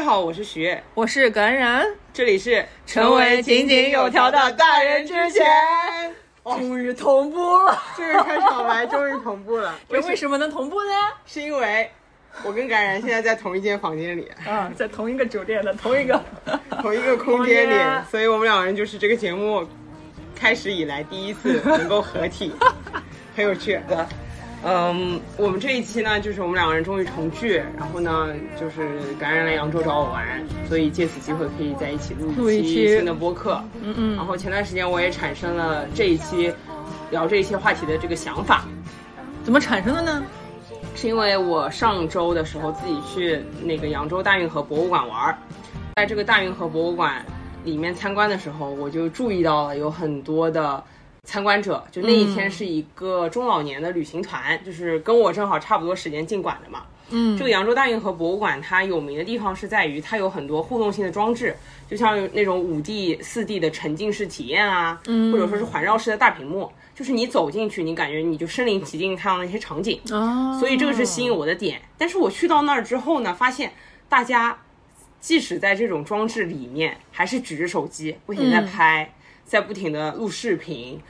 好，我是徐，我是感染，这里是成为井井有条的大人之前，终于同步了，这个开场白终于同步了。这为什么能同步呢？是因为我跟感染现在在同一间房间里，啊，在同一个酒店的同一个 同一个空间里 间，所以我们两个人就是这个节目开始以来第一次能够合体，很有趣。嗯，我们这一期呢，就是我们两个人终于重聚，然后呢，就是感染了扬州找我玩，所以借此机会可以在一起录录一一期期新的播客。嗯嗯然后前段时间我也产生了这一期聊这一期话题的这个想法，怎么产生的呢？是因为我上周的时候自己去那个扬州大运河博物馆玩儿，在这个大运河博物馆里面参观的时候，我就注意到了有很多的参观者，就那一天是一个中老年的旅行团，就是跟我正好差不多时间进馆的嘛。嗯这个扬州大运河博物馆它有名的地方是在于它有很多互动性的装置，就像那种五 D、四 D 的沉浸式体验啊，嗯或者说是环绕式的大屏幕，就是你走进去，你感觉你就身临其境看到那些场景。哦，所以这个是吸引我的点。但是我去到那儿之后呢，发现大家即使在这种装置里面，还是举着手机不停地在拍，在不停的录视频。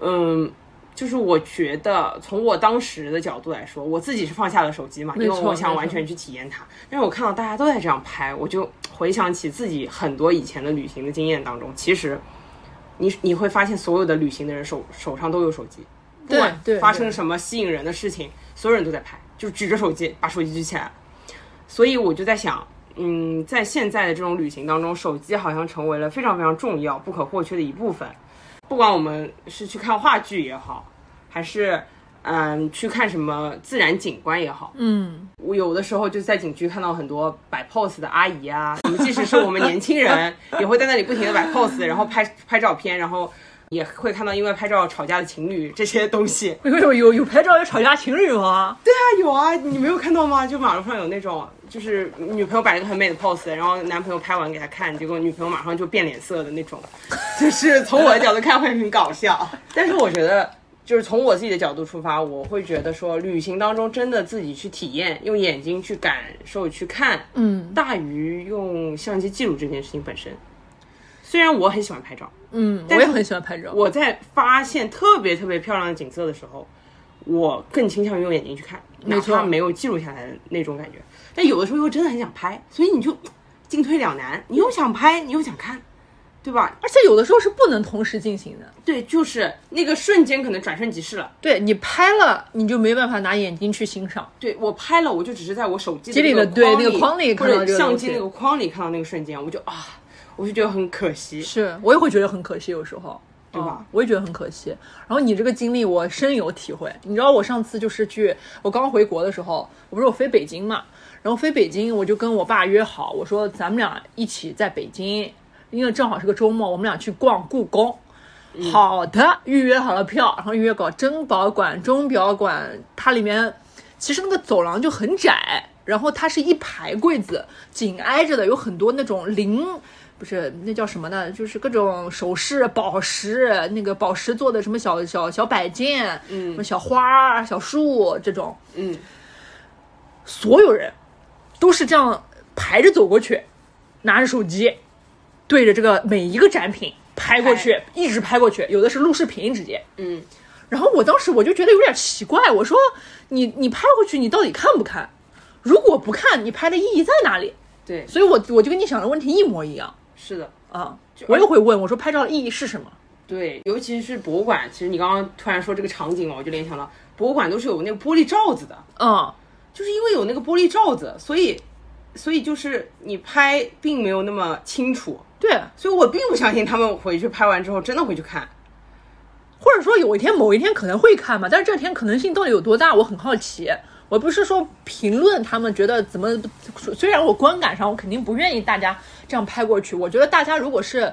嗯，就是我觉得从我当时的角度来说，我自己是放下了手机嘛，因为错我想完全去体验它。但是我看到大家都在这样拍，我就回想起自己很多以前的旅行的经验当中，其实。你你会发现，所有的旅行的人手手上都有手机，不管发生什么吸引人的事情，所有人都在拍，就是举着手机，把手机举起来。所以我就在想，嗯，在现在的这种旅行当中，手机好像成为了非常非常重要、不可或缺的一部分。不管我们是去看话剧也好，还是嗯去看什么自然景观也好，嗯，我有的时候就在景区看到很多摆 pose 的阿姨啊，我们即使是我们年轻人，也会在那里不停的摆 pose，然后拍拍照片，然后也会看到因为拍照吵架的情侣这些东西。有有有有拍照有吵架情侣吗？对啊，有啊，你没有看到吗？就马路上有那种，就是女朋友摆了一个很美的 pose，然后男朋友拍完给她看，结果女朋友马上就变脸色的那种，就是从我的角度看会很搞笑。但是我觉得，就是从我自己的角度出发，我会觉得说，旅行当中真的自己去体验，用眼睛去感受、去看，嗯大于用相机记录这件事情本身。虽然我很喜欢拍照，嗯，我也很喜欢拍照。我在发现特别特别漂亮的景色的时候，我更倾向于用眼睛去看，哪怕没有记录下来的那种感觉。但有的时候又真的很想拍，所以你就进退两难，你又想拍，你又想看，对吧？而且有的时候是不能同时进行的。对，就是那个瞬间可能转瞬即逝了。对你拍了，你就没办法拿眼睛去欣赏。对我拍了，我就只是在我手机机里的的对那个框里看到或者这个相机那个框里看到那个瞬间，我就啊，我就觉得很可惜。是我也会觉得很可惜，有时候，对吧嗯我也觉得很可惜。然后你这个经历我深有体会。你知道我上次就是去，我刚回国的时候，我不是我飞北京嘛，然后飞北京我就跟我爸约好，我说咱们俩一起在北京，因为正好是个周末，我们俩去逛故宫。好的，预约好了票，然后预约搞珍宝馆、钟表馆，它里面其实那个走廊就很窄，然后它是一排柜子，紧挨着的，有很多那种零，不是那叫什么呢？就是各种首饰、宝石，那个宝石做的什么小小小摆件，嗯，什么小花、小树这种，嗯，所有人都是这样排着走过去，拿着手机对着这个每一个展品拍过去，一直拍过去，有的是录视频直接。嗯，然后我当时我就觉得有点奇怪，我说你你拍过去，你到底看不看？如果不看，你拍的意义在哪里？对，所以我我就跟你想的问题一模一样是的。啊。我也会问我说拍照的意义是什么？对，尤其是博物馆，其实你刚刚突然说这个场景嘛，我就联想到博物馆都是有那个玻璃罩子的，嗯，就是因为有那个玻璃罩子，所以所以就是你拍并没有那么清楚，对，所以我并不相信他们回去拍完之后真的会去看。或者说有一天某一天可能会看嘛，但是这天可能性到底有多大，我很好奇。我不是说评论他们觉得怎么，虽然我观感上我肯定不愿意大家这样拍过去，我觉得大家如果是，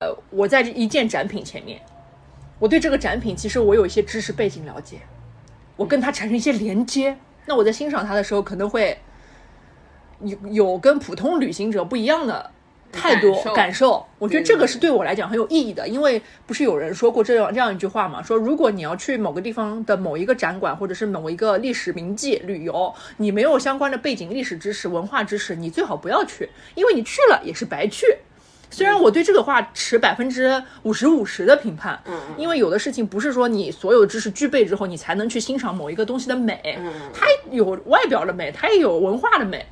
呃，我在一件展品前面，我对这个展品其实我有一些知识背景了解，我跟它产生一些连接，那我在欣赏它的时候可能会有有跟普通旅行者不一样的态度感受我觉得这个是对我来讲很有意义的，因为不是有人说过这样这样一句话嘛，说如果你要去某个地方的某一个展馆或者是某一个历史名迹旅游，你没有相关的背景、历史知识、文化知识，你最好不要去，因为你去了也是白去。虽然我对这个话持百分之五十五十的评判，嗯因为有的事情不是说你所有知识具备之后，你才能去欣赏某一个东西的美，嗯它有外表的美，它也有文化的美。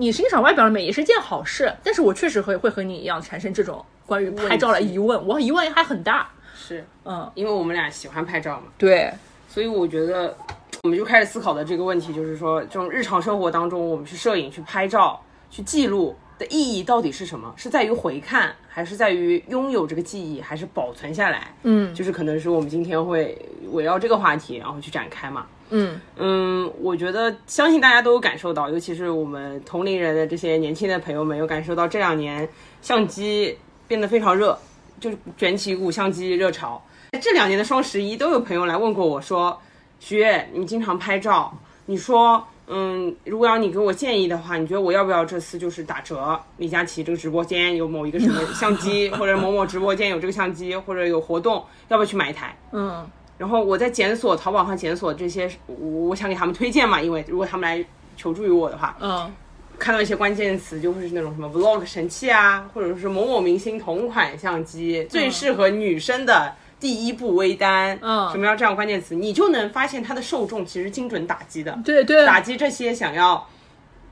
你欣赏外表的美也是件好事，但是我确实会会和你一样产生这种关于拍照的疑问，我疑问还很大。是嗯，因为我们俩喜欢拍照嘛，对，所以我觉得我们就开始思考的这个问题，就是说这种日常生活当中，我们去摄影、去拍照、去记录的意义到底是什么？是在于回看，还是在于拥有这个记忆，还是保存下来？嗯就是可能是我们今天会围绕这个话题，然后去展开嘛。嗯嗯，我觉得相信大家都有感受到，尤其是我们同龄人的这些年轻的朋友们，有感受到这两年相机变得非常热，就是卷起一股相机热潮。这两年的双十一，都有朋友来问过我说：“徐悦，你经常拍照，你说，嗯，如果要你给我建议的话，你觉得我要不要这次就是打折？李佳琦这个直播间有某一个什么相机，或者某某直播间有这个相机，或者有活动，要不要去买一台？”嗯然后我在检索淘宝上检索这些，我我想给他们推荐嘛，因为如果他们来求助于我的话，嗯。看到一些关键词就会是那种什么 vlog 神器啊，或者是某某明星同款相机，最适合女生的第一步微单，嗯。什么样这样关键词，你就能发现它的受众其实精准打击的，对对。打击这些想要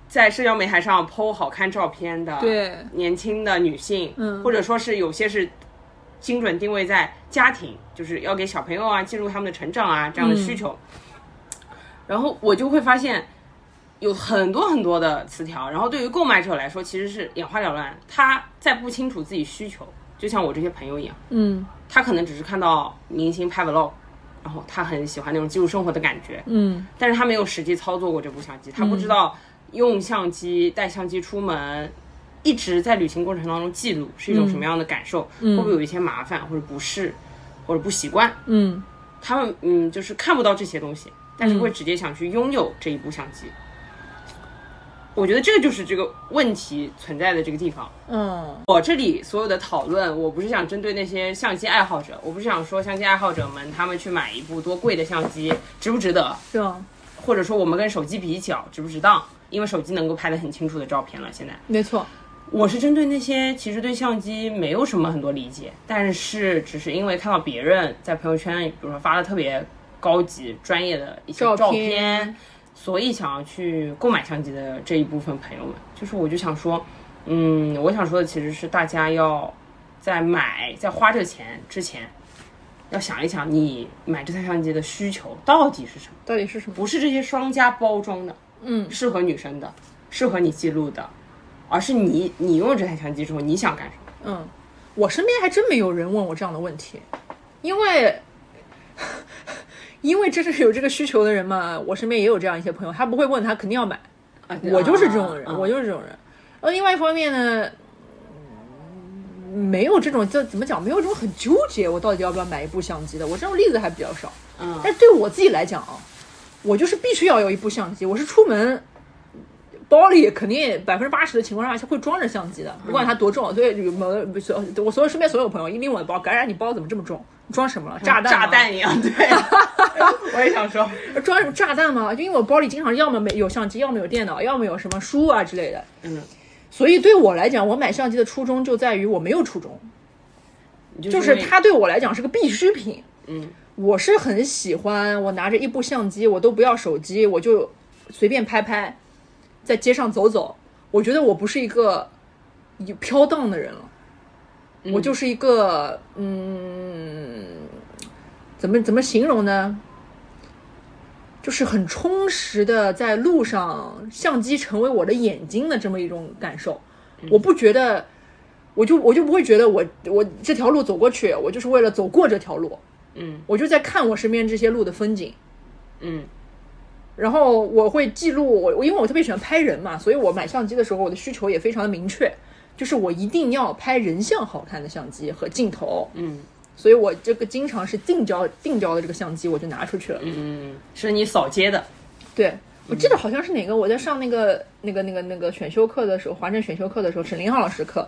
在社交媒体上 PO 好看照片的对。年轻的女性，嗯。或者说是有些是精准定位在家庭，就是要给小朋友啊记录他们的成长啊这样的需求。然后我就会发现有很多很多的词条，然后对于购买者来说其实是眼花缭乱，他在不清楚自己需求，就像我这些朋友一样，嗯。他可能只是看到明星拍 vlog。然后他很喜欢那种记录生活的感觉，嗯。但是他没有实际操作过这部相机，他不知道用相机带相机出门，一直在旅行过程当中记录是一种什么样的感受，会不会有一些麻烦或者不适或者不习惯？嗯他们嗯就是看不到这些东西，但是会直接想去拥有这一部相机。我觉得这个就是这个问题存在的这个地方。嗯我这里所有的讨论，我不是想针对那些相机爱好者，我不是想说相机爱好者们他们去买一部多贵的相机值不值得，是啊？或者说我们跟手机比较值不值当，因为手机能够拍的很清楚的照片了。现在没错，我是针对那些其实对相机没有什么很多理解，但是只是因为看到别人在朋友圈，比如说发了特别高级专业的一些照片，所以想要去购买相机的这一部分朋友们，就是我就想说，嗯，我想说的其实是大家要在买在花这钱之前。要想一想，你买这台相机的需求到底是什么？到底是什么？不是这些商家包装的，嗯适合女生的，适合你记录的，而是你你拥有这台相机之后你想干什么？嗯，我身边还真没有人问我这样的问题，因为。因为真是有这个需求的人嘛，我身边也有这样一些朋友，他不会问他肯定要买，啊我就是这种人，啊我就是这种人。呃，另外一方面呢，嗯没有这种这怎么讲，没有这种很纠结，我到底要不要买一部相机的，我这种例子还比较少。嗯但对我自己来讲啊，我就是必须要有一部相机，我是出门。包里肯定百分之八十的情况下是会装着相机的，不管它多重。对，有某所我所有身边所有朋友一拎我的包，感染你包怎么这么重？装什么了？炸弹？炸？弹一样，对，我也想说，装什么炸弹吗？就因为我包里经常要么没有相机，要么有电脑，要么有什么书啊之类的。嗯，所以对我来讲，我买相机的初衷就在于我没有初衷，就就是它对我来讲是个必需品。嗯，我是很喜欢，我拿着一部相机，我都不要手机，我就随便拍拍，在街上走走。我觉得我不是一个有飘荡的人了，我就是一个嗯，怎么怎么形容呢？就是很充实的在路上，相机成为我的眼睛的这么一种感受。我不觉得，我就我就不会觉得我我这条路走过去，我就是为了走过这条路。嗯我就在看我身边这些路的风景，嗯然后我会记录我，我因为我特别喜欢拍人嘛，所以我买相机的时候，我的需求也非常的明确，就是我一定要拍人像好看的相机和镜头，嗯所以我这个经常是定焦定焦的这个相机我就拿出去了。嗯，是你扫街的，对我记得好像是哪个，我在上那个那个那个那个选修课的时候，华政选修课的时候，沈林浩老师课，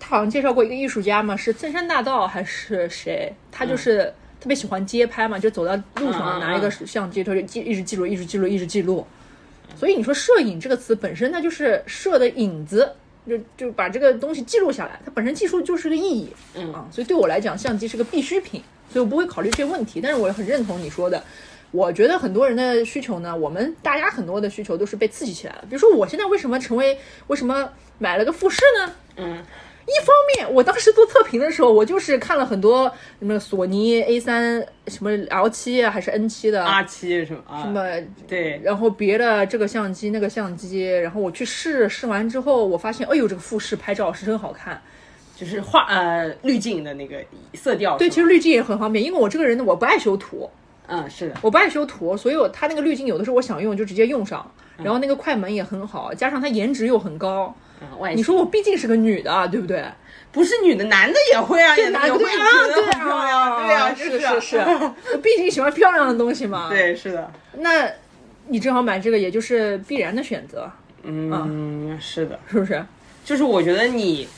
他好像介绍过一个艺术家嘛，是森山大道还是谁？他就是特别喜欢街拍嘛，就走到路上拿一个相机，他就记一直记录，一直记录，一直记录。所以你说摄影这个词本身它就是摄的影子，就就把这个东西记录下来，它本身技术就是个意义。嗯啊，所以对我来讲，相机是个必需品，所以我不会考虑这些问题。但是我也很认同你说的，我觉得很多人的需求呢，我们大家很多的需求都是被刺激起来了。比如说，我现在为什么成为为什么买了个富士呢？嗯一方面，我当时做测评的时候，我就是看了很多什么索尼 A 三、什么 L 七啊，还是 N 七的，，R 七什么啊？什么对，然后别的这个相机那个相机，然后我去试试完之后，我发现，哎呦，这个富士拍照是真好看。就是画呃滤镜的那个色调。对，其实滤镜也很方便，因为我这个人呢，我不爱修图，嗯是的，我不爱修图，所以我它那个滤镜有的时候我想用就直接用上，然后那个快门也很好，加上它颜值又很高。你说我毕竟是个女的，啊，对不对？不是女的，男的也会啊，也男的会啊，对很漂亮，对啊，是就是是，我毕竟喜欢漂亮的东西嘛。，对，是的，那你正好买这个，也就是必然的选择，嗯，是的，是不是？就是我觉得你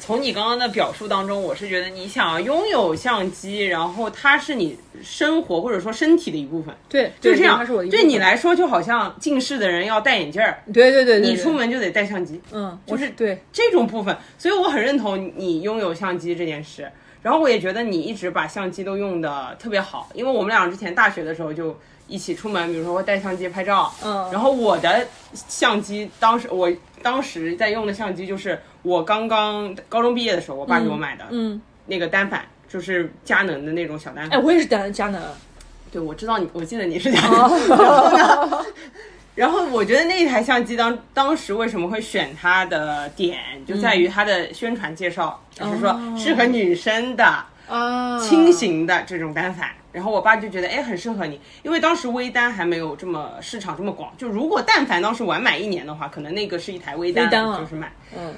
从你刚刚的表述当中，我是觉得你想要拥有相机，然后它是你生活或者说身体的一部分，对，对就这样。对你，来说，就好像近视的人要戴眼镜儿，对对对对，你出门就得带相机，嗯，我就是对，这种部分，所以我很认同你拥有相机这件事。然后我也觉得你一直把相机都用的特别好，因为我们俩之前大学的时候就一起出门，比如说会带相机拍照。嗯然后我的相机，当时我当时在用的相机就是我刚刚高中毕业的时候，我爸给我买的，嗯，那个单反，就是佳能的那种小单哎，反。我也是佳佳能，对，我知道你，我记得你是佳能。然后我觉得那台相机当当时为什么会选它的点，就在于它的宣传介绍，就是说适合女生的啊，轻型的这种单反。然后我爸就觉得，哎，很适合你，因为当时微单还没有这么市场这么广。就如果但凡当时晚买一年的话，可能那个是一台微单，微单啊就是买。嗯，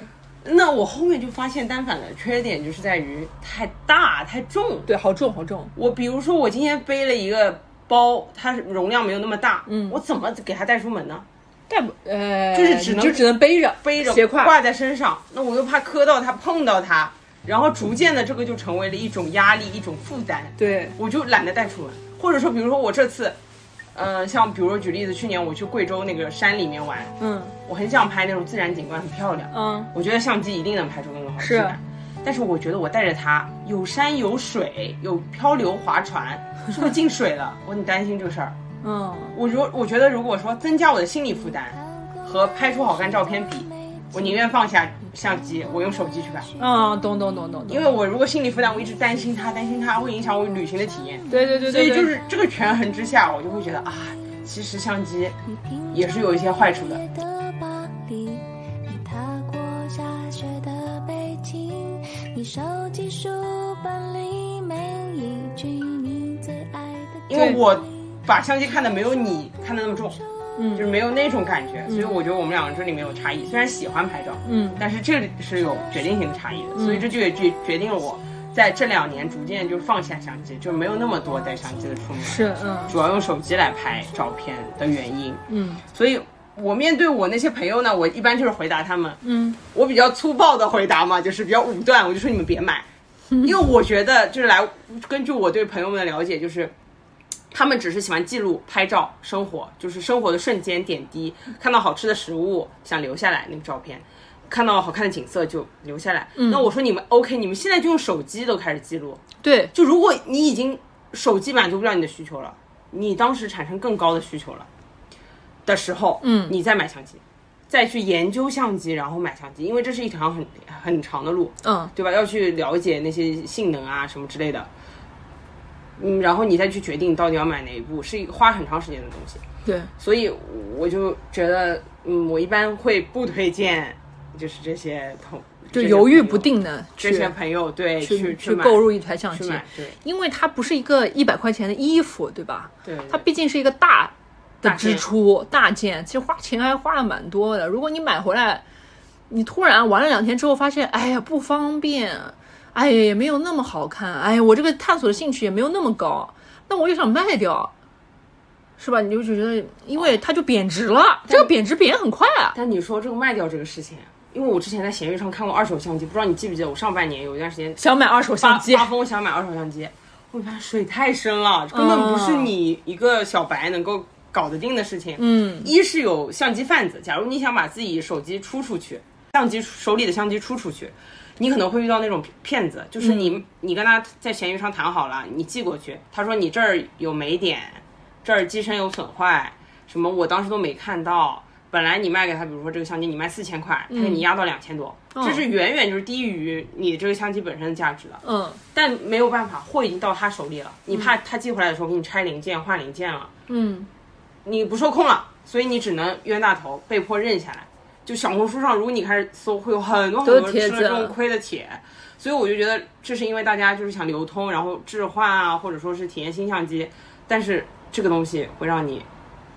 那我后面就发现单反的缺点就是在于太大太重。对，好重好重，我比如说我今天背了一个包，它容量没有那么大，嗯，我怎么给它带出门呢？带不呃，就是只能就只能背着背着斜挎，挂在身上，那我又怕磕到它、碰到它，然后逐渐的这个就成为了一种压力、一种负担，对，我就懒得带出门。或者说，比如说我这次，呃，像比如说举例子，去年我去贵州那个山里面玩，嗯我很想拍那种自然景观，很漂亮，嗯，我觉得相机一定能拍出更好的质感。但是我觉得我带着它，有山有水，有漂流划船，是不是进水了？我很担心这个事儿。嗯，我如我觉得，如果说增加我的心理负担和拍出好看照片比，我宁愿放下相机，我用手机去拍。嗯，懂懂懂懂懂，因为我如果心理负担，我一直担心它，担心它会影响我旅行的体验。对对对所以就是这个权衡之下，我就会觉得啊，其实相机也是有一些坏处的。巴黎，你踏过下雪的北京，你收集书本里每一句你最爱的因为我把相机看的没有你看的那么重，嗯。就是没有那种感觉，所以我觉得我们两个这里面有差异。虽然喜欢拍照，嗯。但是这里是有决定性的差异的，所以这就也决决定了我在这两年逐渐就放下相机，就没有那么多带相机的出门，是嗯。主要用手机来拍照片的原因。嗯。所以我面对我那些朋友呢，我一般就是回答他们，嗯。我比较粗暴的回答嘛，就是比较武断，我就说你们别买，因为我觉得就是来根据我对朋友们的了解，就是他们只是喜欢记录、拍照、生活，就是生活的瞬间点滴，看到好吃的食物想留下来那个照片。看到好看的景色就留下来。那我说你们 OK，你们现在就用手机都开始记录。对，就如果你已经手机满足不了你的需求了，你当时产生更高的需求了的时候，嗯你再买相机，再去研究相机，然后买相机，因为这是一条很很长的路，嗯对吧？要去了解那些性能啊什么之类的，嗯，然后你再去决定到底要买哪一部，是一个花很长时间的东西。对，所以我就觉得，嗯，我一般会不推荐，就是这些同就犹豫不定的这些朋友对去去去购入一台相机，，对因为它不是一个一百块钱的衣服，对吧？对，它毕竟是一个大的支出，大件，其实花钱还花了蛮多的。如果你买回来，你突然玩了两天之后发现，哎呀不方便，哎呀也没有那么好看，哎呀我这个探索的兴趣也没有那么高，那我就想卖掉，是吧？你就觉得，因为它就贬值了，这个贬值贬很快啊。但你说这个卖掉这个事情，因为我之前在闲鱼上看过二手相机，不知道你记不记得，我上半年有一段时间想买二手相机，发疯想买二手相机，我发现水太深了，根本不是你一个小白能够搞得定的事情。嗯，一是有相机贩子，假如你想把自己手机出出去，相机手里的相机出出去，你可能会遇到那种骗子，就是你、你跟他在闲鱼上谈好了，你寄过去，他说你这儿有霉点，这儿机身有损坏，什么我当时都没看到。本来你卖给他，比如说这个相机你卖四千块，他给你压到两千多，这是远远就是低于你这个相机本身的价值的。嗯但没有办法，货已经到他手里了，你怕他寄回来的时候给你拆零件换零件了，嗯，你不受控了，所以你只能冤大头，被迫认下来。就小红书上，如果你开始搜，会有很多很多吃了这种亏的帖，所以我就觉得这是因为大家就是想流通，然后置换啊，或者说是体验新相机，但是这个东西会让你，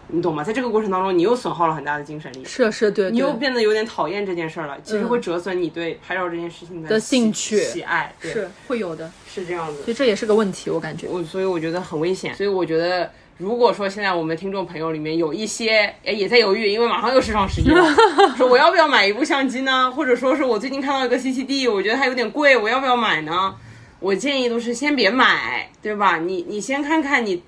你懂吗？在这个过程当中，你又损耗了很大的精神力，是是，对，你又变得有点讨厌这件事儿了，其实嗯会折损你对拍照这件事情的喜兴趣喜爱，对是会有的，是这样子所。以这也是个问题，我感觉。我所以我觉得很危险，所以我觉得如果说现在我们听众朋友里面有一些诶也在犹豫，因为马上又是双十一了，说我要不要买一部相机呢？或者说是我最近看到一个 CCD，我觉得它有点贵，我要不要买呢？我建议都是先别买，对吧？你你先看看你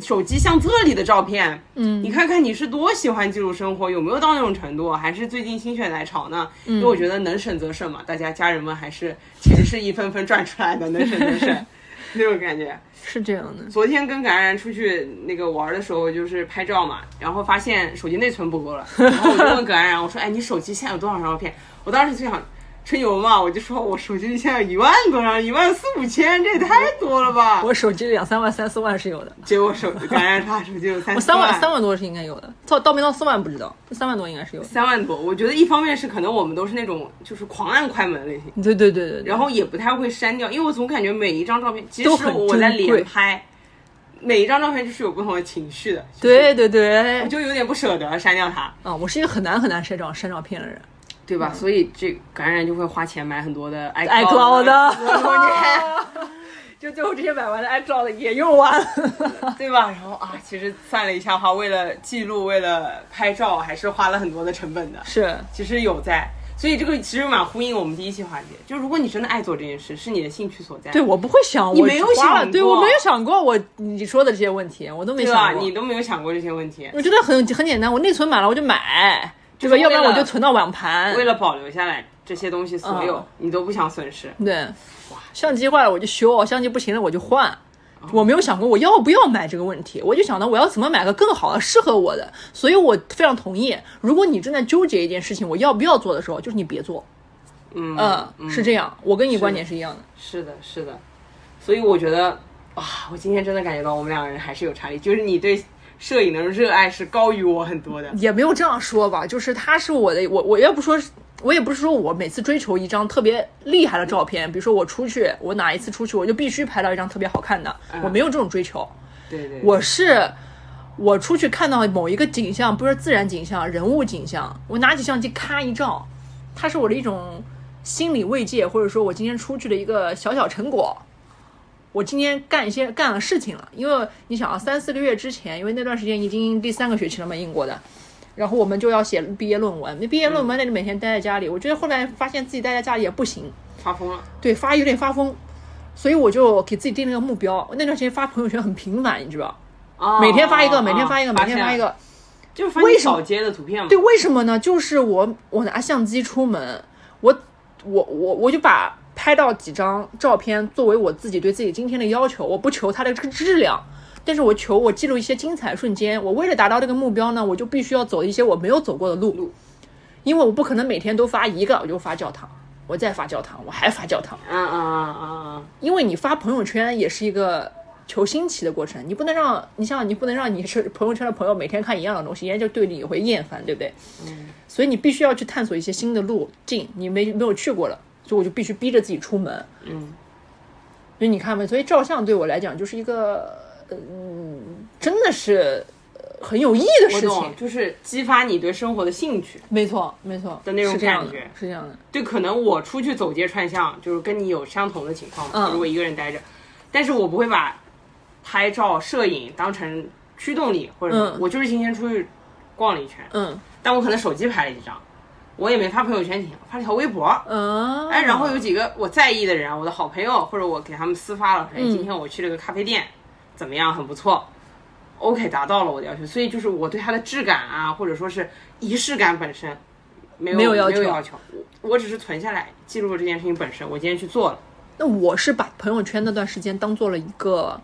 手机相册里的照片，嗯，你看看你是多喜欢记录生活，有没有到那种程度，还是最近心血来潮呢？因为我觉得能省则省嘛，大家家人们还是钱是一分分赚出来的，能省则省，那种感觉。是这样的，昨天跟感然出去那个玩的时候，就是拍照嘛，然后发现手机内存不够了，然后我就问感然，我说：“哎，你手机现在有多少张照片？”我当时就想吹牛嘛，我就说我手机里现在有一万多张，一万四五千，这也太多了吧？我手机两三万、三四万是有的，结果手感然他手机有三我三万万三万多是应该有的，到到没到四万不知道，三万多应该是有的。三万多，我觉得一方面是可能我们都是那种就是狂按快门类型，对对对对对，然后也不太会删掉，因为我总感觉每一张照片，即使我在连拍，每一张照片就是有不同的情绪的，对对对我，就有点不舍得删掉它。啊，我是一个很难很难删照删照片的人。对吧？所以这感染就会花钱买很多的 iCloud 的，就最后这些买完的 iCloud 也用完了。对吧？然后啊，其实算了一下话，为了记录，为了拍照，还是花了很多的成本的。是，其实有在，所以这个其实蛮呼应我们第一期环节，就如果你真的爱做这件事，是你的兴趣所在，对我不会想，我你没有想过对我没有想过我你说的这些问题，我都没？想过。你都没有想过这些问题，我觉得很很简单，我内存满了我就买，对吧？要不然我就存到网盘。为了保留下来这些东西，所有、嗯你都不想损失。对，相机坏了我就修，相机不行了我就换。哦我没有想过我要不要买这个问题，我就想到我要怎么买个更好的、适合我的。所以我非常同意，如果你正在纠结一件事情我要不要做的时候，就是你别做。嗯嗯，是这样，我跟你观点是一样的。是的，是的，所以我觉得，哇，我今天真的感觉到我们两个人还是有差异，就是你对摄影的热爱是高于我很多的。也没有这样说吧，就是他是我的，我我要不说，我也不是说我每次追求一张特别厉害的照片，比如说我出去，我哪一次出去我就必须拍到一张特别好看的，我没有这种追求，对对对我是。我出去看到某一个景象，不是自然景象、人物景象，我拿起相机咔一照，它是我的一种心理慰藉，或者说我今天出去的一个小小成果。我今天干一些干了事情了，因为你想啊，三四个月之前，因为那段时间已经第三个学期了嘛，英国的，然后我们就要写毕业论文，那毕业论文那你每天待在家里，我觉得后来发现自己待在家里也不行，发疯了，对，发有点发疯，所以我就给自己定了个目标，那段时间发朋友圈很频繁，你知道，哦。每天发一个，哦每天发一个，哦每天发一，个，就是发为什么你扫街的图片嘛。对，为什么呢？就是我我拿相机出门，我我我我就把拍到几张照片作为我自己对自己今天的要求，我不求它的这个质量，但是我求我记录一些精彩瞬间。我为了达到这个目标呢，我就必须要走一些我没有走过的路，路因为我不可能每天都发一个，我就发教堂，我再发教堂，我还发教堂，嗯嗯嗯嗯嗯，因为你发朋友圈也是一个。求新奇的过程，你不能让你像你不能让你是朋友圈的朋友每天看一样的东西，人家就对你也会厌烦，对不对？嗯所以你必须要去探索一些新的路径，你没没有去过了，所以我就必须逼着自己出门。嗯，所以你看嘛，所以照相对我来讲就是一个，嗯，真的是呃很有意义的事情，。就是激发你对生活的兴趣。没错，没错的那种感觉是这样的。对，可能我出去走街串巷，就是跟你有相同的情况嘛，嗯就是我一个人待着，但是我不会把拍照、摄影当成驱动力，或者嗯我就是今天出去逛了一圈，嗯但我可能手机拍了一张，我也没发朋友圈，发了条微博。嗯，哎，然后有几个我在意的人，我的好朋友，或者我给他们私发了，哎，嗯今天我去了个咖啡店，怎么样？很不错，OK，达到了我的要求。所以就是我对它的质感啊，或者说是仪式感本身没有没有要求没有要求，我我只是存下来记录了这件事情本身，我今天去做了。那我是把朋友圈那段时间当做了一个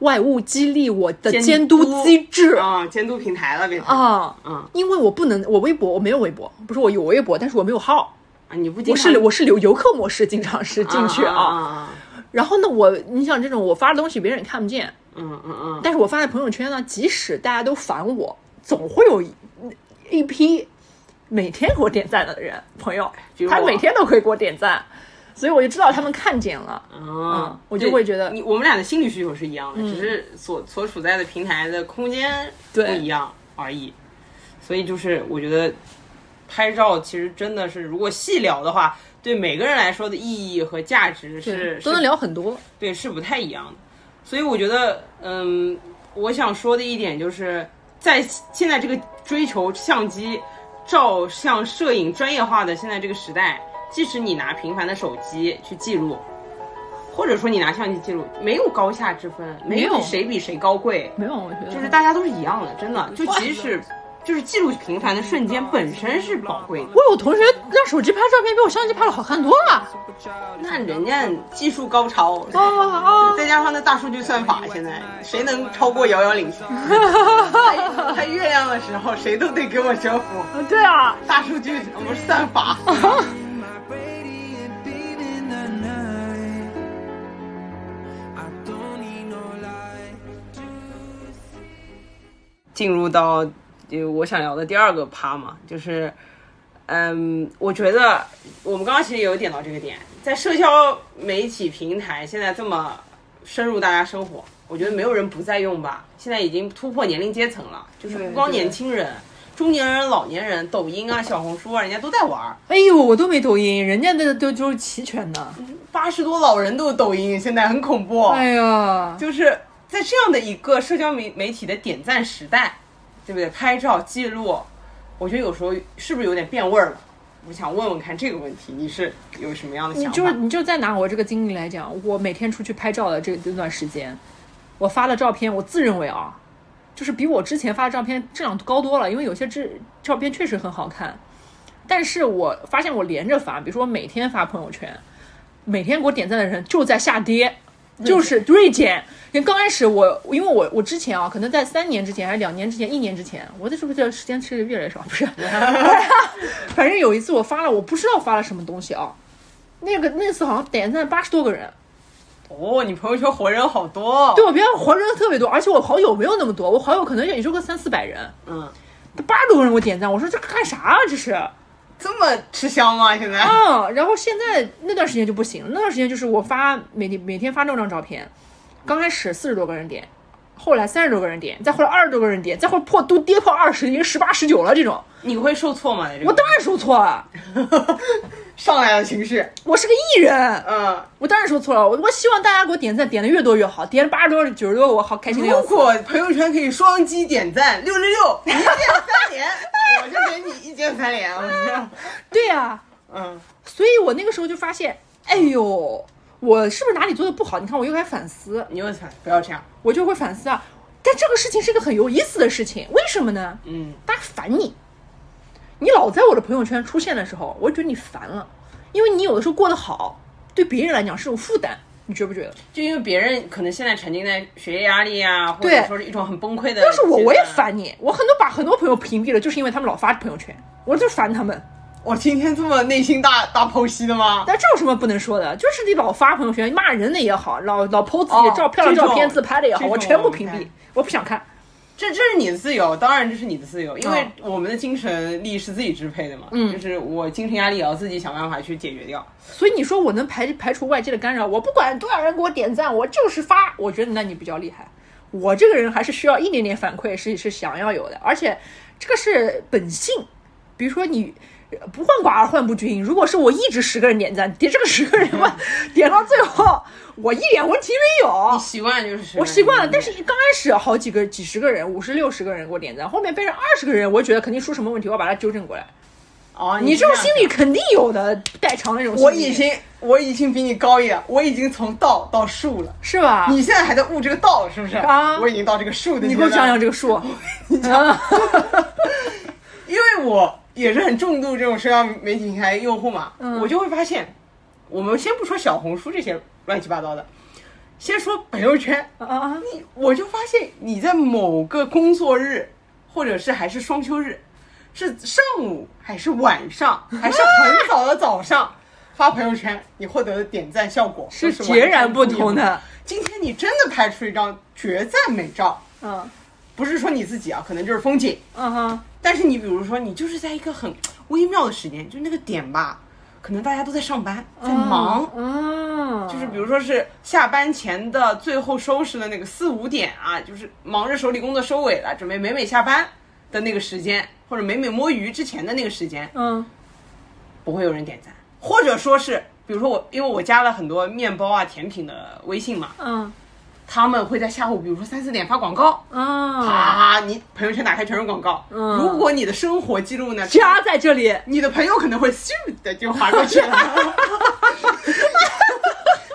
外物激励我的监监督督机制。啊、监督平台了变成。啊，嗯。因为我不能，我微博我没有微博，不是我有微博，但是我没有号，啊，你不经我是我是留游客模式，经常是进去啊。啊啊啊然后呢，我你想这种我发的东西别人也看不见，嗯嗯嗯，但是我发在朋友圈呢，即使大家都烦我，总会有一一批每天给我点赞的人朋友他每天都会给我点赞，所以我就知道他们看见了。嗯，我就会觉得你我们俩的心理需求是一样的，只是所所处在的平台的空间不一样而已。所以就是我觉得拍照其实真的是，如果细聊的话，对每个人来说的意义和价值是都能聊很多。对，是不太一样的。所以我觉得，嗯，我想说的一点就是在现在这个追求相机、照相、摄影专业化的现在这个时代，即使你拿平凡的手机去记录，或者说你拿相机记录，没有高下之分，没有谁比谁高贵，没有，我觉得就是大家都是一样的，真的。就即使就是记录平凡的瞬间本身是宝贵的，我有同学让手机拍照片比我相机拍的好看多了。那人家技术高超，啊啊！再加上那大数据算法，现在谁能超过遥遥领先？拍拍月亮的时候，谁都得给我折服。对啊，大数据，我们是算法。进入到就我想聊的第二个趴嘛，就是，嗯，我觉得我们刚刚其实也有点到这个点，在社交媒体平台现在这么深入大家生活，我觉得没有人不在用吧。现在已经突破年龄阶层了，就是不光年轻人、中年人、老年人，抖音啊、小红书啊，人家都在玩儿。哎呦，我都没抖音，人家的都就是齐全的。八十多老人都有抖音，现在很恐怖。哎呀，就是在这样的一个社交媒媒体的点赞时代，对不对？拍照记录，我觉得有时候是不是有点变味儿了？我想问问看这个问题，你是有什么样的想法？你就你就再拿我这个经历来讲，我每天出去拍照的这这段时间，我发的照片，我自认为啊，就是比我之前发的照片质量高多了，因为有些质照片确实很好看。但是我发现我连着发，比如说我每天发朋友圈，每天给我点赞的人就在下跌，就是锐减。因为刚开始我，因为我我之前啊，可能在三年之前还是两年之前、一年之前，我的是不是时间吃的越来越少？不是，反正有一次我发了，我不知道发了什么东西啊，那个那次好像点赞八十多个人，哦，你朋友圈活人好多、哦。对我别人活人特别多，而且我好友没有那么多，我好友可能也就个三四百人，嗯，八十多个人给我点赞，我说这干啥啊这是？这么吃香吗？现在？啊，然后现在那段时间就不行，那段时间就是我发每天每天发六张照片，刚开始四十多个人点，后来三十多个人点，再后来二十多个人点，再后来破都跌破二十，已经十八十九了这种，你会受挫吗？我当然受挫了，上来了情绪，我是个艺人，嗯。我当然说错了，我我希望大家给我点赞，点的越多越好，点了八十多九十多，我好开心的。如果朋友圈可以双击点赞，六六六，一键三连，我就给你一键三连。我这样，对呀、嗯，所以我那个时候就发现，哎呦，我是不是哪里做的不好？你看我又开始反思，你又惨，不要这样。我就会反思啊。但这个事情是个很有意思的事情，为什么呢？嗯，大家烦你，你老在我的朋友圈出现的时候，我就觉得你烦了，因为你有的时候过得好，对别人来讲是种负担，你觉不觉得？就因为别人可能现在沉浸在学业压力啊，或者说是一种很崩溃的。要是我，我也。烦你，我很多把很多朋友屏蔽了，就是因为他们老发朋友圈，我就烦他们。我今天这么内心大大剖析的吗？但这有什么不能说的？就是你老发朋友圈骂人的也好，老老 po 自己的哦照、漂亮照片自拍的也好，我全部屏蔽，我不想看。这这是你的自由，当然这是你的自由，因为嗯我们的精神力是自己支配的嘛。嗯就是我精神压力也要自己想办法去解决掉。所以你说我能排排除外界的干扰，我不管多少人给我点赞，我就是发。我觉得那你比较厉害。我这个人还是需要一点点反馈，是是想要有的，而且这个是本性。比如说你呃不患寡而患不均，如果是我一直十个人点赞，点这个十个人嘛，点到最后我一点问题没有你。习惯就是我习惯了，但是刚开始好几个、几十个人、五十六十个人给我点赞，后面变成二十个人，我觉得肯定出什么问题，我要把它纠正过来。哦，你这种心理肯定有的，代偿那种心理。我已经我已经比你高一点，我已经从道到术了。是吧？你现在还在悟这个道，是不是？啊我已经到这个术的。你给我讲讲这个树，你讲 因为我也是很重度这种社交媒体平台用户嘛，嗯我就会发现，我们先不说小红书这些乱七八糟的，先说朋友圈，啊啊！你我就发现你在某个工作日，或者是还是双休日，是上午还是晚上，还是很早的早上发朋友圈，你获得的点赞效果是截然不同的。今天你真的拍出一张绝赞美照，嗯不是说你自己啊，可能就是风景。嗯哼，但是你比如说，你就是在一个很微妙的时间，就那个点吧，可能大家都在上班，在忙，嗯，就是比如说是下班前的最后收拾的那个四五点啊，就是忙着手里工作收尾了，准备美美下班的那个时间，或者美美摸鱼之前的那个时间，嗯。不会有人点赞，或者说是，比如说我，因为我加了很多面包啊、甜品的微信嘛，嗯他们会在下午，比如说三四点发广告。啊，啊！你朋友圈打开全是广告。嗯如果你的生活记录呢，加在这里，你的朋友可能会咻的就划过去了。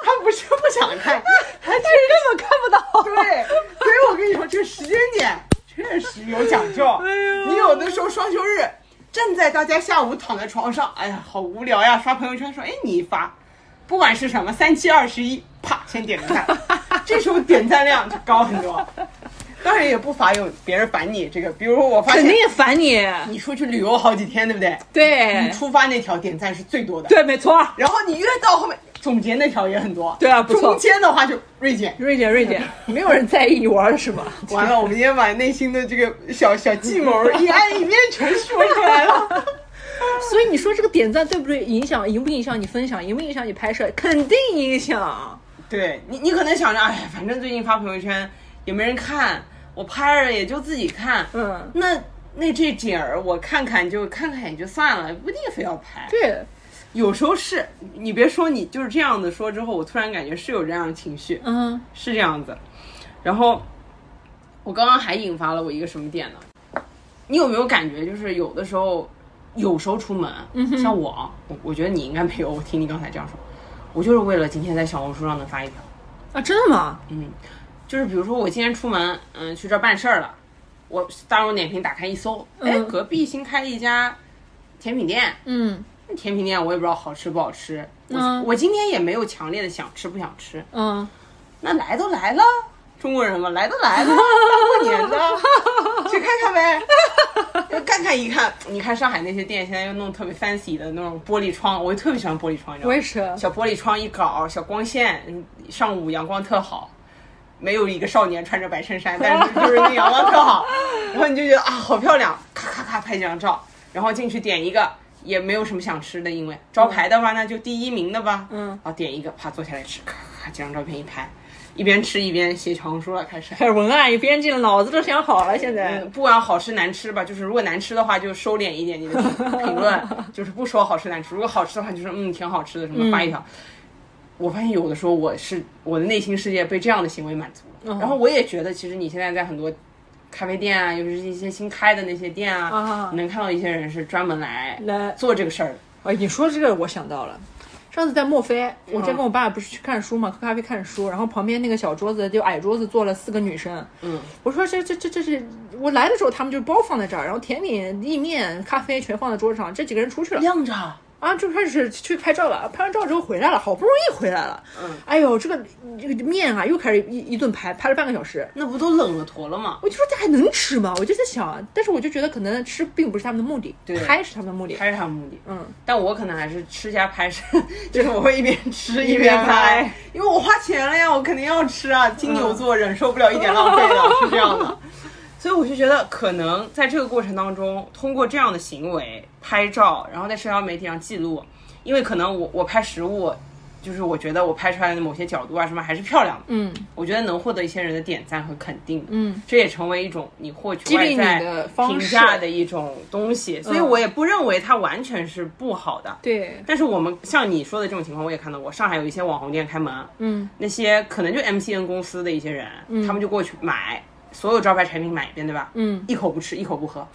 他不是不想看，他是根本看不到。对，所以我跟你说，这个时间点确实有讲究。哎你有的时候双休日，正在大家下午躺在床上，哎呀，好无聊呀，刷朋友圈说，哎，你一发，不管是什么三七二十一，啪，先点个赞，这时候点赞量就高很多。当然也不乏有别人烦你这个，比如我发现肯定烦你。你出去旅游好几天，对不对？对你出发那条点赞是最多的。对，没错。然后你越到后面，总结那条也很多。对啊不错中间的话就锐减。瑞姐，瑞姐，没有人在意你玩的什么。完了，我们今天把内心的这个小小计谋 一按一面全说出来了。所以你说这个点赞对不对？影响影不影响你分享？影不影响你拍摄？肯定影响。对你，你可能想着，哎呀，反正最近发朋友圈也没人看，我拍着也就自己看。嗯，那那这景儿我看看就看看也就算了，不一定非要拍。对，有时候是你别说你就是这样子说之后，我突然感觉是有这样的情绪。嗯是这样子。然后我刚刚还引发了我一个什么点呢？你有没有感觉，就是有的时候，有时候出门，嗯像我，我我觉得你应该没有。我听你刚才这样说，我就是为了今天在小红书上能发一条。啊，真的吗？嗯就是比如说我今天出门，嗯，去这儿办事儿了，我大众点评打开一搜，哎，嗯隔壁新开了一家甜品店，嗯。甜品店我也不知道好吃不好吃，我、嗯。我今天也没有强烈的想吃不想吃，嗯，那来都来了，中国人嘛，来都来了，大过年的，去看看呗。看看一看，你看上海那些店现在又弄特别 fancy 的那种玻璃窗，我就特别喜欢玻璃窗，你知道吗？我也是。小玻璃窗一搞，小光线，嗯上午阳光特好，没有一个少年穿着白衬衫，但是就是那阳光特好，然后你就觉得啊好漂亮，咔咔咔拍几张照，然后进去点一个，也没有什么想吃的，因为招牌的话那就第一名的吧，嗯，啊点一个，啪坐下来吃，咔咔咔几张照片一拍，一边吃一边写小红书了，开始。开始文案一编辑了，脑子都想好了。现在嗯，不管好吃难吃吧，就是如果难吃的话，就收敛一点你的评评论，就是不说好吃难吃。如果好吃的话，就是嗯挺好吃的，什么发一条。我发现有的时候我是我的内心世界被这样的行为满足了，然后我也觉得其实你现在在很多咖啡店啊，尤其是一些新开的那些店啊，啊能看到一些人是专门来来做这个事儿的。哎，你说这个我想到了，上次在墨菲，我在跟我爸不是去看书嘛，喝咖啡看书，然后旁边那个小桌子就矮桌子坐了四个女生，嗯，我说这这这这是我来的时候他们就包放在这儿，然后甜品、意面、咖啡全放在桌子上，这几个人出去了。晾着，啊，就开始去拍照了。拍完照之后回来了，好不容易回来了。嗯，哎呦，这个这个面啊，又开始一一顿拍，拍了半个小时。那不都冷了坨了吗？我就说这还能吃吗？我就在想，但是我就觉得可能吃并不是他们的目的，对拍是他们的目的。拍是他们目的，嗯，但我可能还是吃加拍是，就是我会一边吃一边拍，因为我花钱了呀，我肯定要吃啊，金牛座忍受不了一点浪费的，是这样的。所以我就觉得，可能在这个过程当中，通过这样的行为拍照，然后在社交媒体上记录，因为可能我我拍食物，就是我觉得我拍出来的某些角度啊什么还是漂亮的，嗯。我觉得能获得一些人的点赞和肯定，嗯，这也成为一种你获取外在的评价的一种东西，所以嗯。我也不认为它完全是不好的。对，但是我们像你说的这种情况，我也看到过，上海有一些网红店开门，嗯。那些可能就 MCN 公司的一些人，他们就过去买所有招牌产品买一遍，对吧？嗯。一口不吃，一口不喝，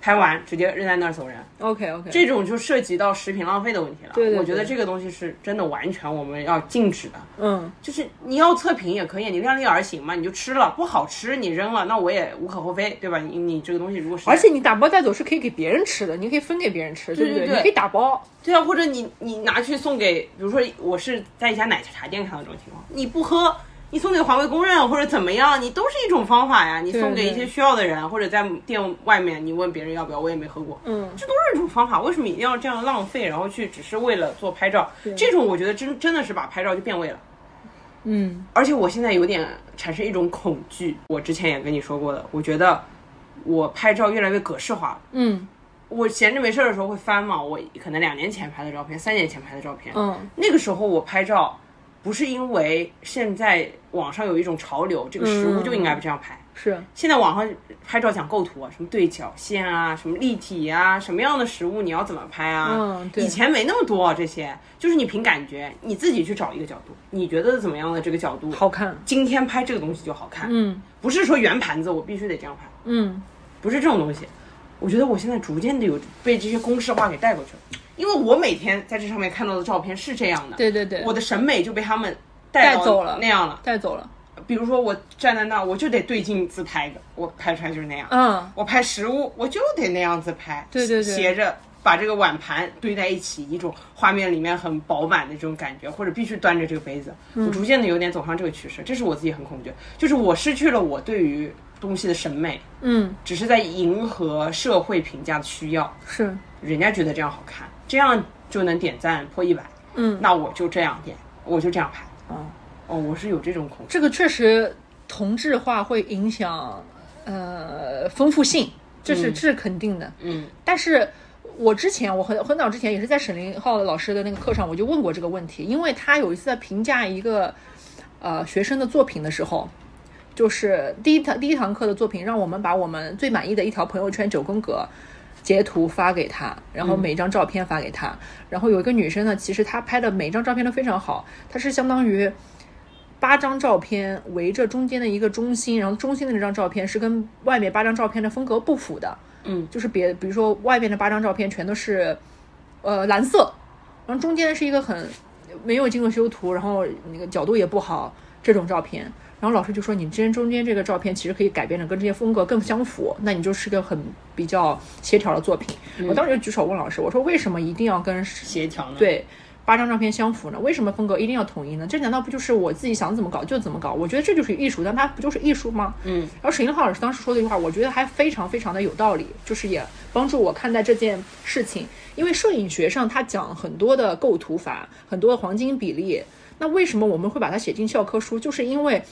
拍完直接扔在那儿走人，，OK OK，这种就涉及到食品浪费的问题了。对对我觉得这个东西是真的完全我们要禁止的。嗯。就是你要测评也可以，你量力而行嘛，你就吃了，不好吃你扔了，那我也无可厚非，对吧？你你这个东西如果是，而且你打包带走是可以给别人吃的，你可以分给别人吃，对不对？对。你可以打包，对啊，或者你你拿去送给，比如说我是在一家奶茶店看到这种情况，你不喝，你送给环卫工人或者怎么样，你都是一种方法呀。你送给一些需要的人，或者在店外面你问别人要不要，我也没喝过，嗯这都是一种方法。为什么一定要这样浪费，然后去只是为了做拍照？这种我觉得真真的是把拍照就变味了。嗯而且我现在有点产生一种恐惧，我之前也跟你说过的，我觉得我拍照越来越格式化了。嗯我闲着没事儿的时候会翻嘛，我可能两年前拍的照片，三年前拍的照片，嗯那个时候我拍照不是因为现在网上有一种潮流，这个食物就应该这样拍。是，现在网上拍照讲构图啊，什么对角线啊，什么立体啊，什么样的食物你要怎么拍啊？嗯对以前没那么多、啊、这些，就是你凭感觉，你自己去找一个角度，你觉得怎么样的这个角度好看，今天拍这个东西就好看，嗯不是说圆盘子我必须得这样拍，嗯不是这种东西。我觉得我现在逐渐的有被这些公式化给带过去了，因为我每天在这上面看到的照片是这样的，对对对，我的审美就被他们带带走了那样了。带走了，比如说我站在那，我就得对镜自拍的，我拍出来就是那样。嗯。我拍食物，我就得那样子拍，对对对。斜着把这个碗盘堆在一起，一种画面里面很饱满的这种感觉，或者必须端着这个杯子。嗯。我逐渐的有点走上这个趋势，这是我自己很恐惧，就是我失去了我对于东西的审美，嗯。只是在迎合社会评价的需要，是，人家觉得这样好看，这样就能点赞破一百，嗯那我就这样点，我就这样拍。哦，哦，我是有这种恐惧。这个确实同质化会影响呃丰富性，这是、这是肯定的。嗯但是我之前我很很早之前也是在沈凌浩老师的那个课上，我就问过这个问题，因为他有一次在评价一个呃学生的作品的时候。就是第一堂第一堂课的作品，让我们把我们最满意的一条朋友圈九宫格截图发给他，然后每张照片发给他。然后有一个女生呢，其实她拍的每张照片都非常好，她是相当于八张照片围着中间的一个中心，然后中心的那张照片是跟外面八张照片的风格不符的。嗯，就是别比如说外面的八张照片全都是呃蓝色，然后中间是一个很没有经过修图，然后那个角度也不好这种照片。然后老师就说，你之间中间这个照片其实可以改变的跟这些风格更相符，那你就是个很比较协调的作品。我当时就举手问老师，我说为什么一定要跟协调呢？，对八张照片相符呢？为什么风格一定要统一呢？这难道不就是我自己想怎么搞就怎么搞？我觉得这就是艺术，但它不就是艺术吗？嗯，然后沈英浩老师当时说的一句话，我觉得还非常非常的有道理，就是也帮助我看待这件事情。因为摄影学上他讲很多的构图法，很多的黄金比例，那为什么我们会把它写进教科书？就是因为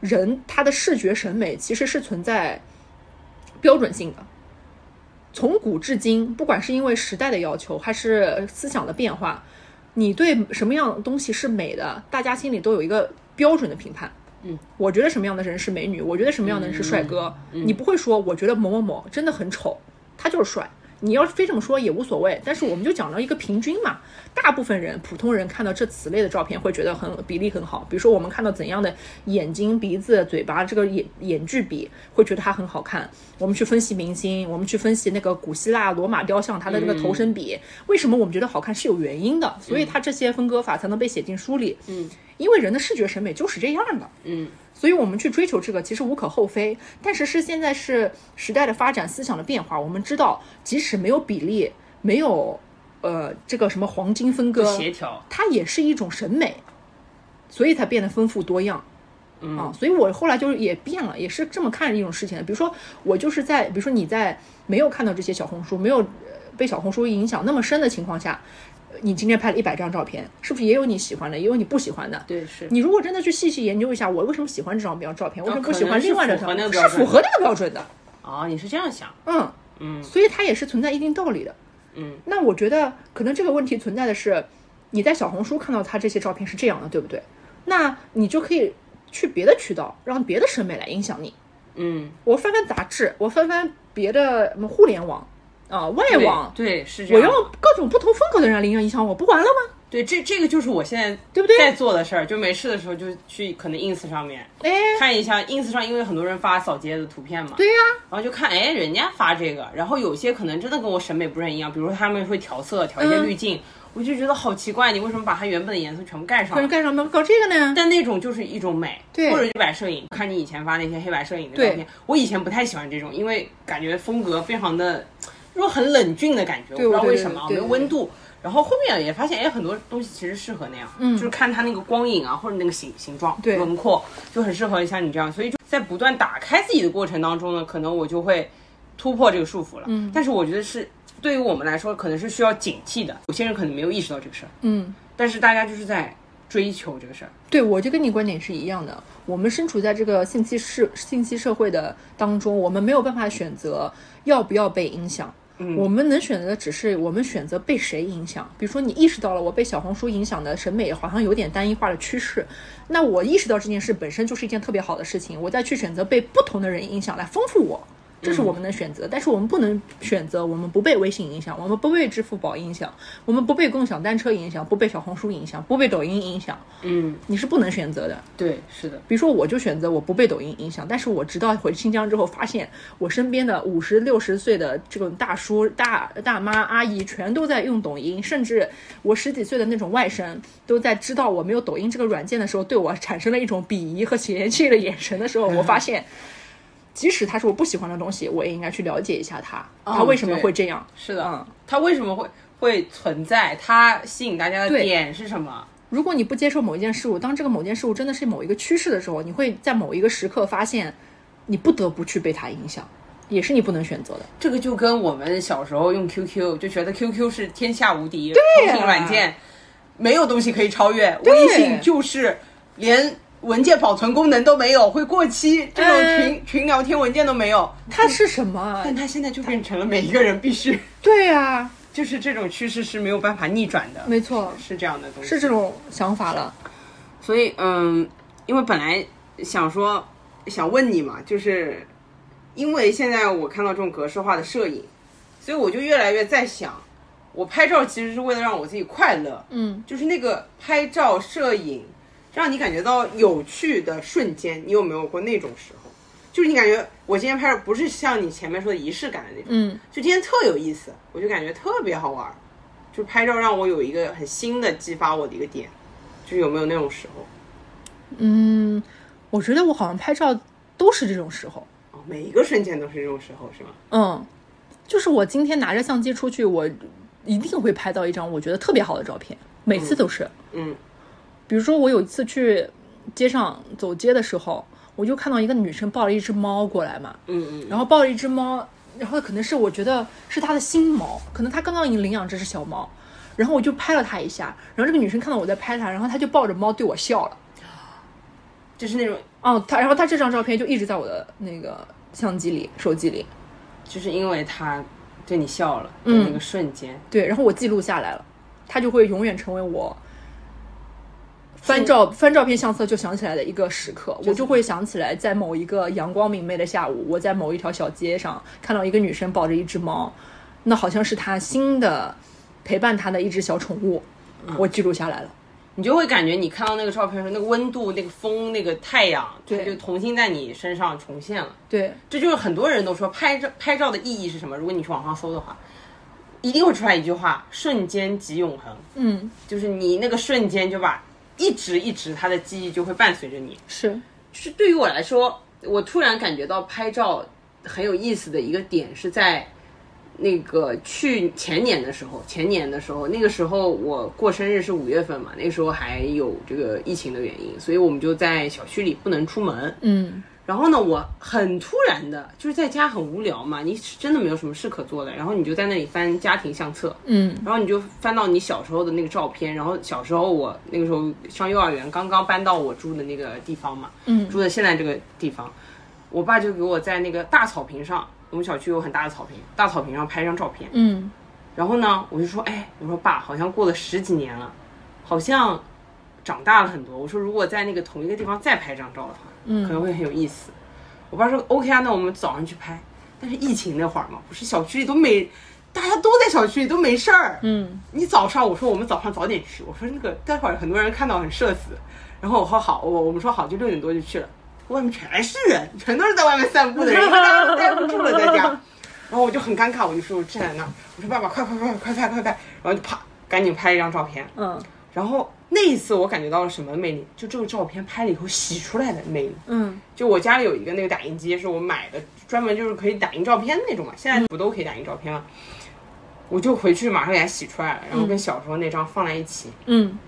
人他的视觉审美其实是存在标准性的。从古至今，不管是因为时代的要求，还是思想的变化，你对什么样的东西是美的，大家心里都有一个标准的评判。嗯，我觉得什么样的人是美女，我觉得什么样的人是帅哥，你不会说我觉得某某某真的很丑，他就是帅。你要是非这么说也无所谓，但是我们就讲到一个平均嘛。大部分人，普通人看到这此类的照片会觉得很比例很好。比如说我们看到怎样的眼睛、鼻子、嘴巴这个眼眼距比，会觉得它很好看。我们去分析明星，我们去分析那个古希腊罗马雕像它的那个头身比，为什么我们觉得好看是有原因的。所以它这些分割法才能被写进书里。嗯，因为人的视觉审美就是这样的。嗯所以我们去追求这个其实无可厚非，但是是现在是时代的发展、思想的变化。我们知道，即使没有比例，没有呃这个什么黄金分割，协调。它也是一种审美，所以才变得丰富多样。嗯啊，所以我后来就是也变了，也是这么看一种事情的。比如说，我就是在，比如说你在没有看到这些小红书，没有呃被小红书影响那么深的情况下，呃你今天拍了一百张照片，是不是也有你喜欢的，也有你不喜欢的？对，是你如果真的去细细研究一下，我为什么喜欢这张标照片，为什么不喜欢另外的照片，是符合那个标准的。哦，你是这样想，嗯，嗯所以它也是存在一定道理的。嗯，那我觉得可能这个问题存在的是，你在小红书看到他这些照片是这样的，对不对？那你就可以去别的渠道，让别的审美来影响你。嗯，我翻翻杂志，我翻翻别的什么互联网啊、外网，对是这样我。用各种不同风格的人来影响我，不完了吗？对，这这个就是我现在对不对在做的事儿，就没事的时候就去可能 ins 上面哎，看一下 ins 上，因为很多人发扫街的图片嘛，对呀、然后就看哎人家发这个，然后有些可能真的跟我审美不是很一样，比如说他们会调色，调一些嗯滤镜，我就觉得好奇怪，你为什么把它原本的颜色全部盖上可是？干什么搞这个呢？但那种就是一种美，对或者黑白摄影，看你以前发那些黑白摄影的对照片，我以前不太喜欢这种，因为感觉风格非常的，就是很冷峻的感觉，我不知道为什么，没有温度。然后后面也发现，哎，很多东西其实适合那样，嗯就是看它那个光影啊，或者那个形形状、对轮廓，就很适合像你这样。所以就在不断打开自己的过程当中呢，可能我就会突破这个束缚了。嗯，但是我觉得是对于我们来说，可能是需要警惕的。有些人可能没有意识到这个事儿，嗯，但是大家就是在追求这个事儿。对，我就跟你观点是一样的。我们身处在这个信息社信息社会的当中，我们没有办法选择要不要被影响。嗯我们能选择的只是我们选择被谁影响。比如说，你意识到了我被小红书影响的审美好像有点单一化的趋势，那我意识到这件事本身就是一件特别好的事情，我再去选择被不同的人影响来丰富我。这是我们的选择，但是我们不能选择我们不被微信影响，我们不被支付宝影响，我们不被共享单车影响，不被小红书影响，不被抖音影响，嗯，你是不能选择的。对，是的。比如说，我就选择我不被抖音影响，但是我直到回新疆之后，发现我身边的五十六十岁的这种大叔、大大妈、阿姨全都在用抖音，甚至我十几岁的那种外甥都在知道我没有抖音这个软件的时候，对我产生了一种鄙夷和嫌弃的眼神的时候，我发现，即使它是我不喜欢的东西，我也应该去了解一下它，它为什么会这样。是的，嗯它为什么会会存在？它吸引大家的点是什么？如果你不接受某一件事物，当这个某件事物真的是某一个趋势的时候，你会在某一个时刻发现，你不得不去被它影响，也是你不能选择的。这个就跟我们小时候用 QQ 就觉得 QQ 是天下无敌通讯软件，没有东西可以超越。微信就是连文件保存功能都没有，会过期，这种嗯群、群聊天文件都没有。它是什么啊？但它现在就变成了每一个人必须，对呀、就是这种趋势是没有办法逆转的，没错，是这样的东西。是这种想法了。所以，嗯，因为本来想说想问你嘛，就是因为现在我看到这种格式化的摄影，所以我就越来越在想，我拍照其实是为了让我自己快乐，嗯，就是那个拍照摄影让你感觉到有趣的瞬间，你有没有过那种时候？就是你感觉我今天拍照不是像你前面说的仪式感的那种，嗯，就今天特有意思，我就感觉特别好玩儿，就拍照让我有一个很新的激发我的一个点，就是有没有那种时候？嗯，我觉得我好像拍照都是这种时候。哦，每一个瞬间都是这种时候，是吗？嗯，就是我今天拿着相机出去，我一定会拍到一张我觉得特别好的照片，每次都是。嗯比如说，我有一次去街上走街的时候，我就看到一个女生抱了一只猫过来嘛，嗯嗯，然后抱了一只猫，然后可能是我觉得是她的新猫，可能她刚刚已经领养这只小猫，然后我就拍了她一下，然后这个女生看到我在拍她，然后她就抱着猫对我笑了。就是那种，哦，她然后她这张照片就一直在我的那个相机里、手机里，就是因为她对你笑了的嗯。那个瞬间，对，然后我记录下来了，它就会永远成为我翻照翻照片相册就想起来的一个时刻。我就会想起来，在某一个阳光明媚的下午，我在某一条小街上看到一个女生抱着一只猫，那好像是她新的陪伴她的一只小宠物，我记录下来了。你就会感觉你看到那个照片的时候，那个温度、那个风、那个太阳，它对就重新在你身上重现了。对，这就是很多人都说拍照拍照的意义是什么？如果你去网上搜的话，一定会出来一句话：瞬间即永恒。嗯，就是你那个瞬间就把一直一直他的记忆就会伴随着你。是，就是对于我来说，我突然感觉到拍照很有意思的一个点是在那个去前年的时候，前年的时候，那个时候我过生日是五月份嘛，那个时候还有这个疫情的原因，所以我们就在小区里不能出门。嗯然后呢，我很突然的，就是在家很无聊嘛，你是真的没有什么事可做的，然后你就在那里翻家庭相册，嗯然后你就翻到你小时候的那个照片，然后小时候我那个时候上幼儿园，刚刚搬到我住的那个地方嘛，嗯住的现在这个地方，我爸就给我在那个大草坪上，我们小区有很大的草坪，大草坪上拍一张照片，嗯然后呢，我就说，哎，我说爸，好像过了十几年了，好像长大了很多。我说如果在那个同一个地方再拍张照的话，嗯，可能会很有意思。我爸说 OK 啊，那我们早上去拍。但是疫情那会儿嘛，不是小区里都没，大家都在小区里都没事儿。嗯，你早上我说我们早上早点去，我说那个待会儿很多人看到很社死。然后我说好，我我们说好就六点多就去了，外面全是人，全都是在外面散步的人，因为大家都待不住了在家。然后我就很尴尬，我就说我站在那儿，我说爸爸快快快快拍快拍，然后就啪赶紧拍一张照片。嗯然后那一次我感觉到了什么魅力？就这个照片拍了以后洗出来的魅力。嗯就我家里有一个那个打印机，是我买的，专门就是可以打印照片的那种嘛。现在不都可以打印照片了？我就回去马上给它洗出来了，然后跟小时候那张放在一起，嗯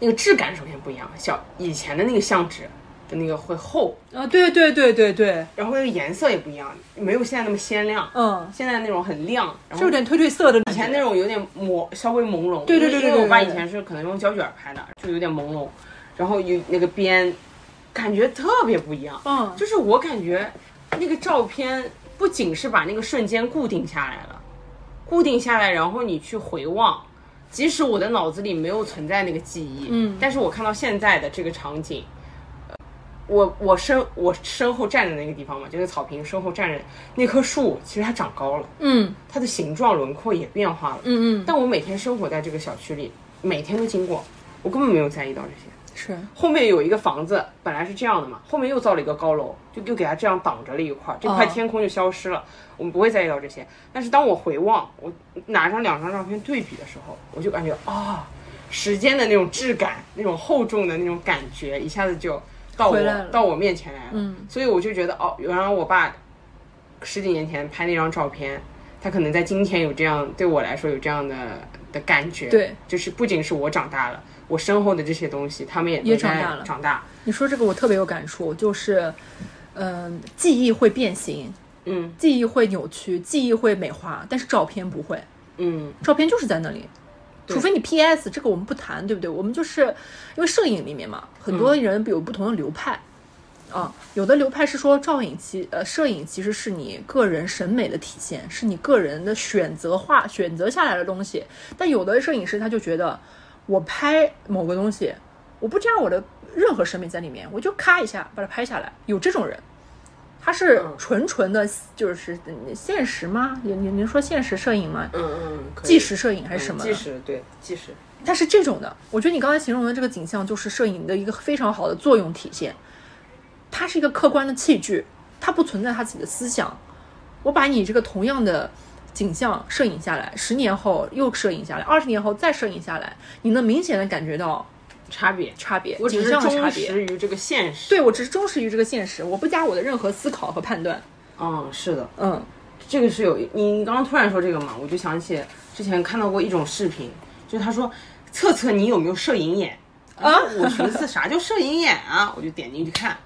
那个质感首先不一样。小以前的那个相纸的那个会厚，啊，对对对对对，然后那个颜色也不一样，没有现在那么鲜亮。嗯，现在那种很亮，然后是有点褪褪色的。以前那种有点朦，稍微朦胧。对对对对因为我爸以前是可能用胶卷拍的，就有点朦胧，然后有那个边，感觉特别不一样。嗯就是我感觉那个照片不仅是把那个瞬间固定下来了，固定下来，然后你去回望，即使我的脑子里没有存在那个记忆，嗯但是我看到现在的这个场景。呃我我身我身后站的那个地方嘛，就那个草坪身后站着那棵树，其实它长高了，嗯它的形状轮廓也变化了。嗯嗯，但我每天生活在这个小区里，每天都经过，我根本没有在意到这些。是后面有一个房子，本来是这样的嘛，后面又造了一个高楼，就又给它这样挡着了一块儿，这块哦天空就消失了。我们不会在意到这些，但是当我回望，我拿上两张照片对比的时候，我就感觉啊、时间的那种质感，那种厚重的那种感觉，一下子就到我到我面前来了。嗯所以我就觉得哦，原来我爸十几年前拍那张照片，他可能在今天有这样对我来说有这样的的感觉。对，就是不仅是我长大了，我身后的这些东西，他们也也长大了长大。你说这个我特别有感触，就是，嗯、记忆会变形，嗯记忆会扭曲，记忆会美化，但是照片不会，嗯照片就是在那里。除非你 PS，这个我们不谈，对不对？我们就是因为摄影里面嘛，很多人有不同的流派，啊，有的流派是说照影其呃摄影其实是你个人审美的体现，是你个人的选择化选择下来的东西。但有的摄影师他就觉得，我拍某个东西，我不加我的任何审美在里面，我就咔一下把它拍下来。有这种人，他是纯纯的，就是嗯现实吗？你你您说现实摄影吗？嗯嗯，纪实摄影还是什么的？纪实对纪实。它是这种的。我觉得你刚才形容的这个景象，就是摄影的一个非常好的作用体现。它是一个客观的器具，它不存在它自己的思想。我把你这个同样的景象摄影下来，十年后又摄影下来，二十年后再摄影下来，你能明显的感觉到差别，差别，我只是忠别。实于这个现实。对我只是忠实于这个现实，我不加我的任何思考和判断。嗯，是的，嗯这个是有你刚刚突然说这个嘛，我就想起之前看到过一种视频，就是他说测测你有没有摄影眼啊，我寻思啥叫摄影眼啊，我就点进去看，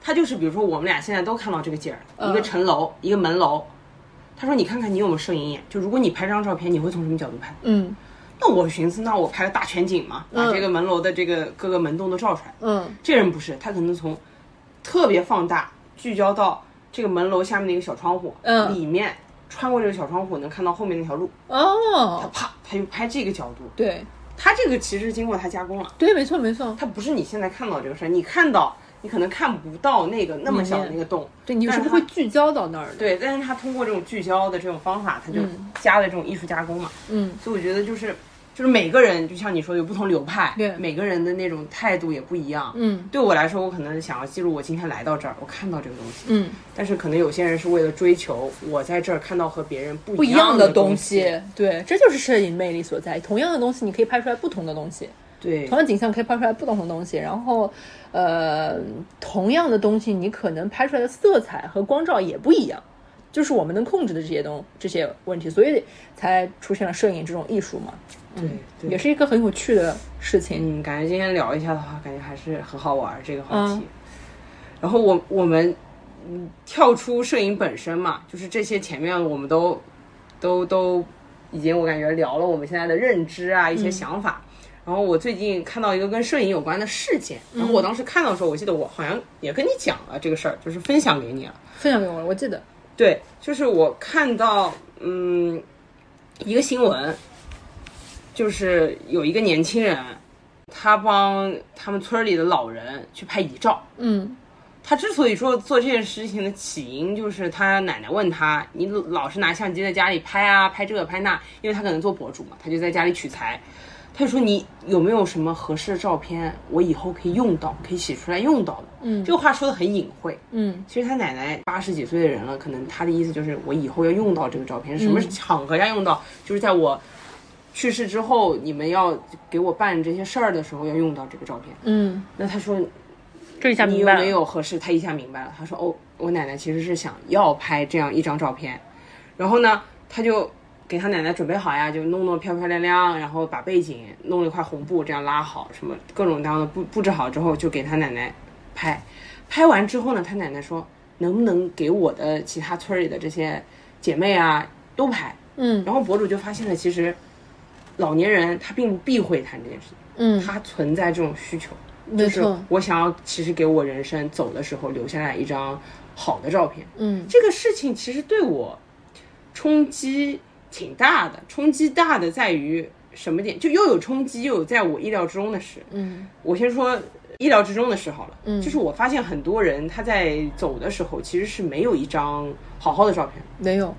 他就是比如说我们俩现在都看到这个景儿，一个城楼，一个门楼，他说你看看你有没有摄影眼，就如果你拍张照片，你会从什么角度拍？嗯那我寻思，那我拍个大全景嘛，把这个门楼的这个各个门洞都照出来。嗯。这人不是，他可能从特别放大聚焦到这个门楼下面的一个小窗户，嗯。里面穿过这个小窗户能看到后面那条路，哦。他哦，啪他就拍这个角度，对。他这个其实经过他加工了，对，没错没错，他不是你现在看到这个事儿，你看到你可能看不到那个那么小的那个洞，对你是他会聚焦到那儿的。对，但是他通过这种聚焦的这种方法，他就嗯。加了这种艺术加工嘛，嗯。所以我觉得就是就是每个人就像你说的有不同流派，对每个人的那种态度也不一样，嗯对我来说，我可能想要记录我今天来到这儿，我看到这个东西。嗯。但是可能有些人是为了追求我在这儿看到和别人不不一样的样的东。西，对，这就是摄影魅力所在。同样的东西，你可以拍出来不同的东西，对同样景象可以拍出来不同的东西。然后，呃，同样的东西，你可能拍出来的色彩和光照也不一样，就是我们能控制的这些东这些问题，所以才出现了摄影这种艺术嘛，对对，也是一个很有趣的事情。嗯，感觉今天聊一下的话，感觉还是很好玩儿这个话题。嗯然后我我们嗯跳出摄影本身嘛，就是这些前面我们都都都已经我感觉聊了我们现在的认知啊，一些想法。然后我最近看到一个跟摄影有关的事件，然后我当时看到的时候，我记得我好像也跟你讲了这个事儿，就是分享给你了。分享给我了，我记得，对，就是我看到嗯一个新闻，就是有一个年轻人，他帮他们村里的老人去拍遗照。嗯他之所以说做这件事情的起因，就是他奶奶问他：“你老是拿相机在家里拍啊，拍这个拍那。”因为他可能做博主嘛，他就在家里取材。他就说：“你有没有什么合适的照片，我以后可以用到，可以洗出来用到的？”嗯这个话说的很隐晦。嗯其实他奶奶八十几岁的人了，可能他的意思就是我以后要用到这个照片，什么场合下用到，就是在我去世之后，你们要给我办这些事儿的时候要用到这个照片。嗯，那他说这一下你有没明白了。有合适？他一下明白了，他说哦，我奶奶其实是想要拍这样一张照片，然后呢，他就给他奶奶准备好呀，就弄弄漂漂亮亮，然后把背景弄了一块红布这样拉好，什么各种各样的布布置好之后，就给他奶奶拍。拍完之后呢，他奶奶说能不能给我的其他村里的这些姐妹啊都拍？嗯然后博主就发现了，其实老年人他并不避讳谈这件事情。嗯，他存在这种需求，就是。我想要其实给我人生走的时候留下来一张好的照片。嗯这个事情其实对我冲击挺大的，冲击大的在于什么点？就又有冲击，又有在我意料之中的事。嗯我先说意料之中的事好了，嗯就是我发现很多人他在走的时候其实是没有一张好好的照片。没有。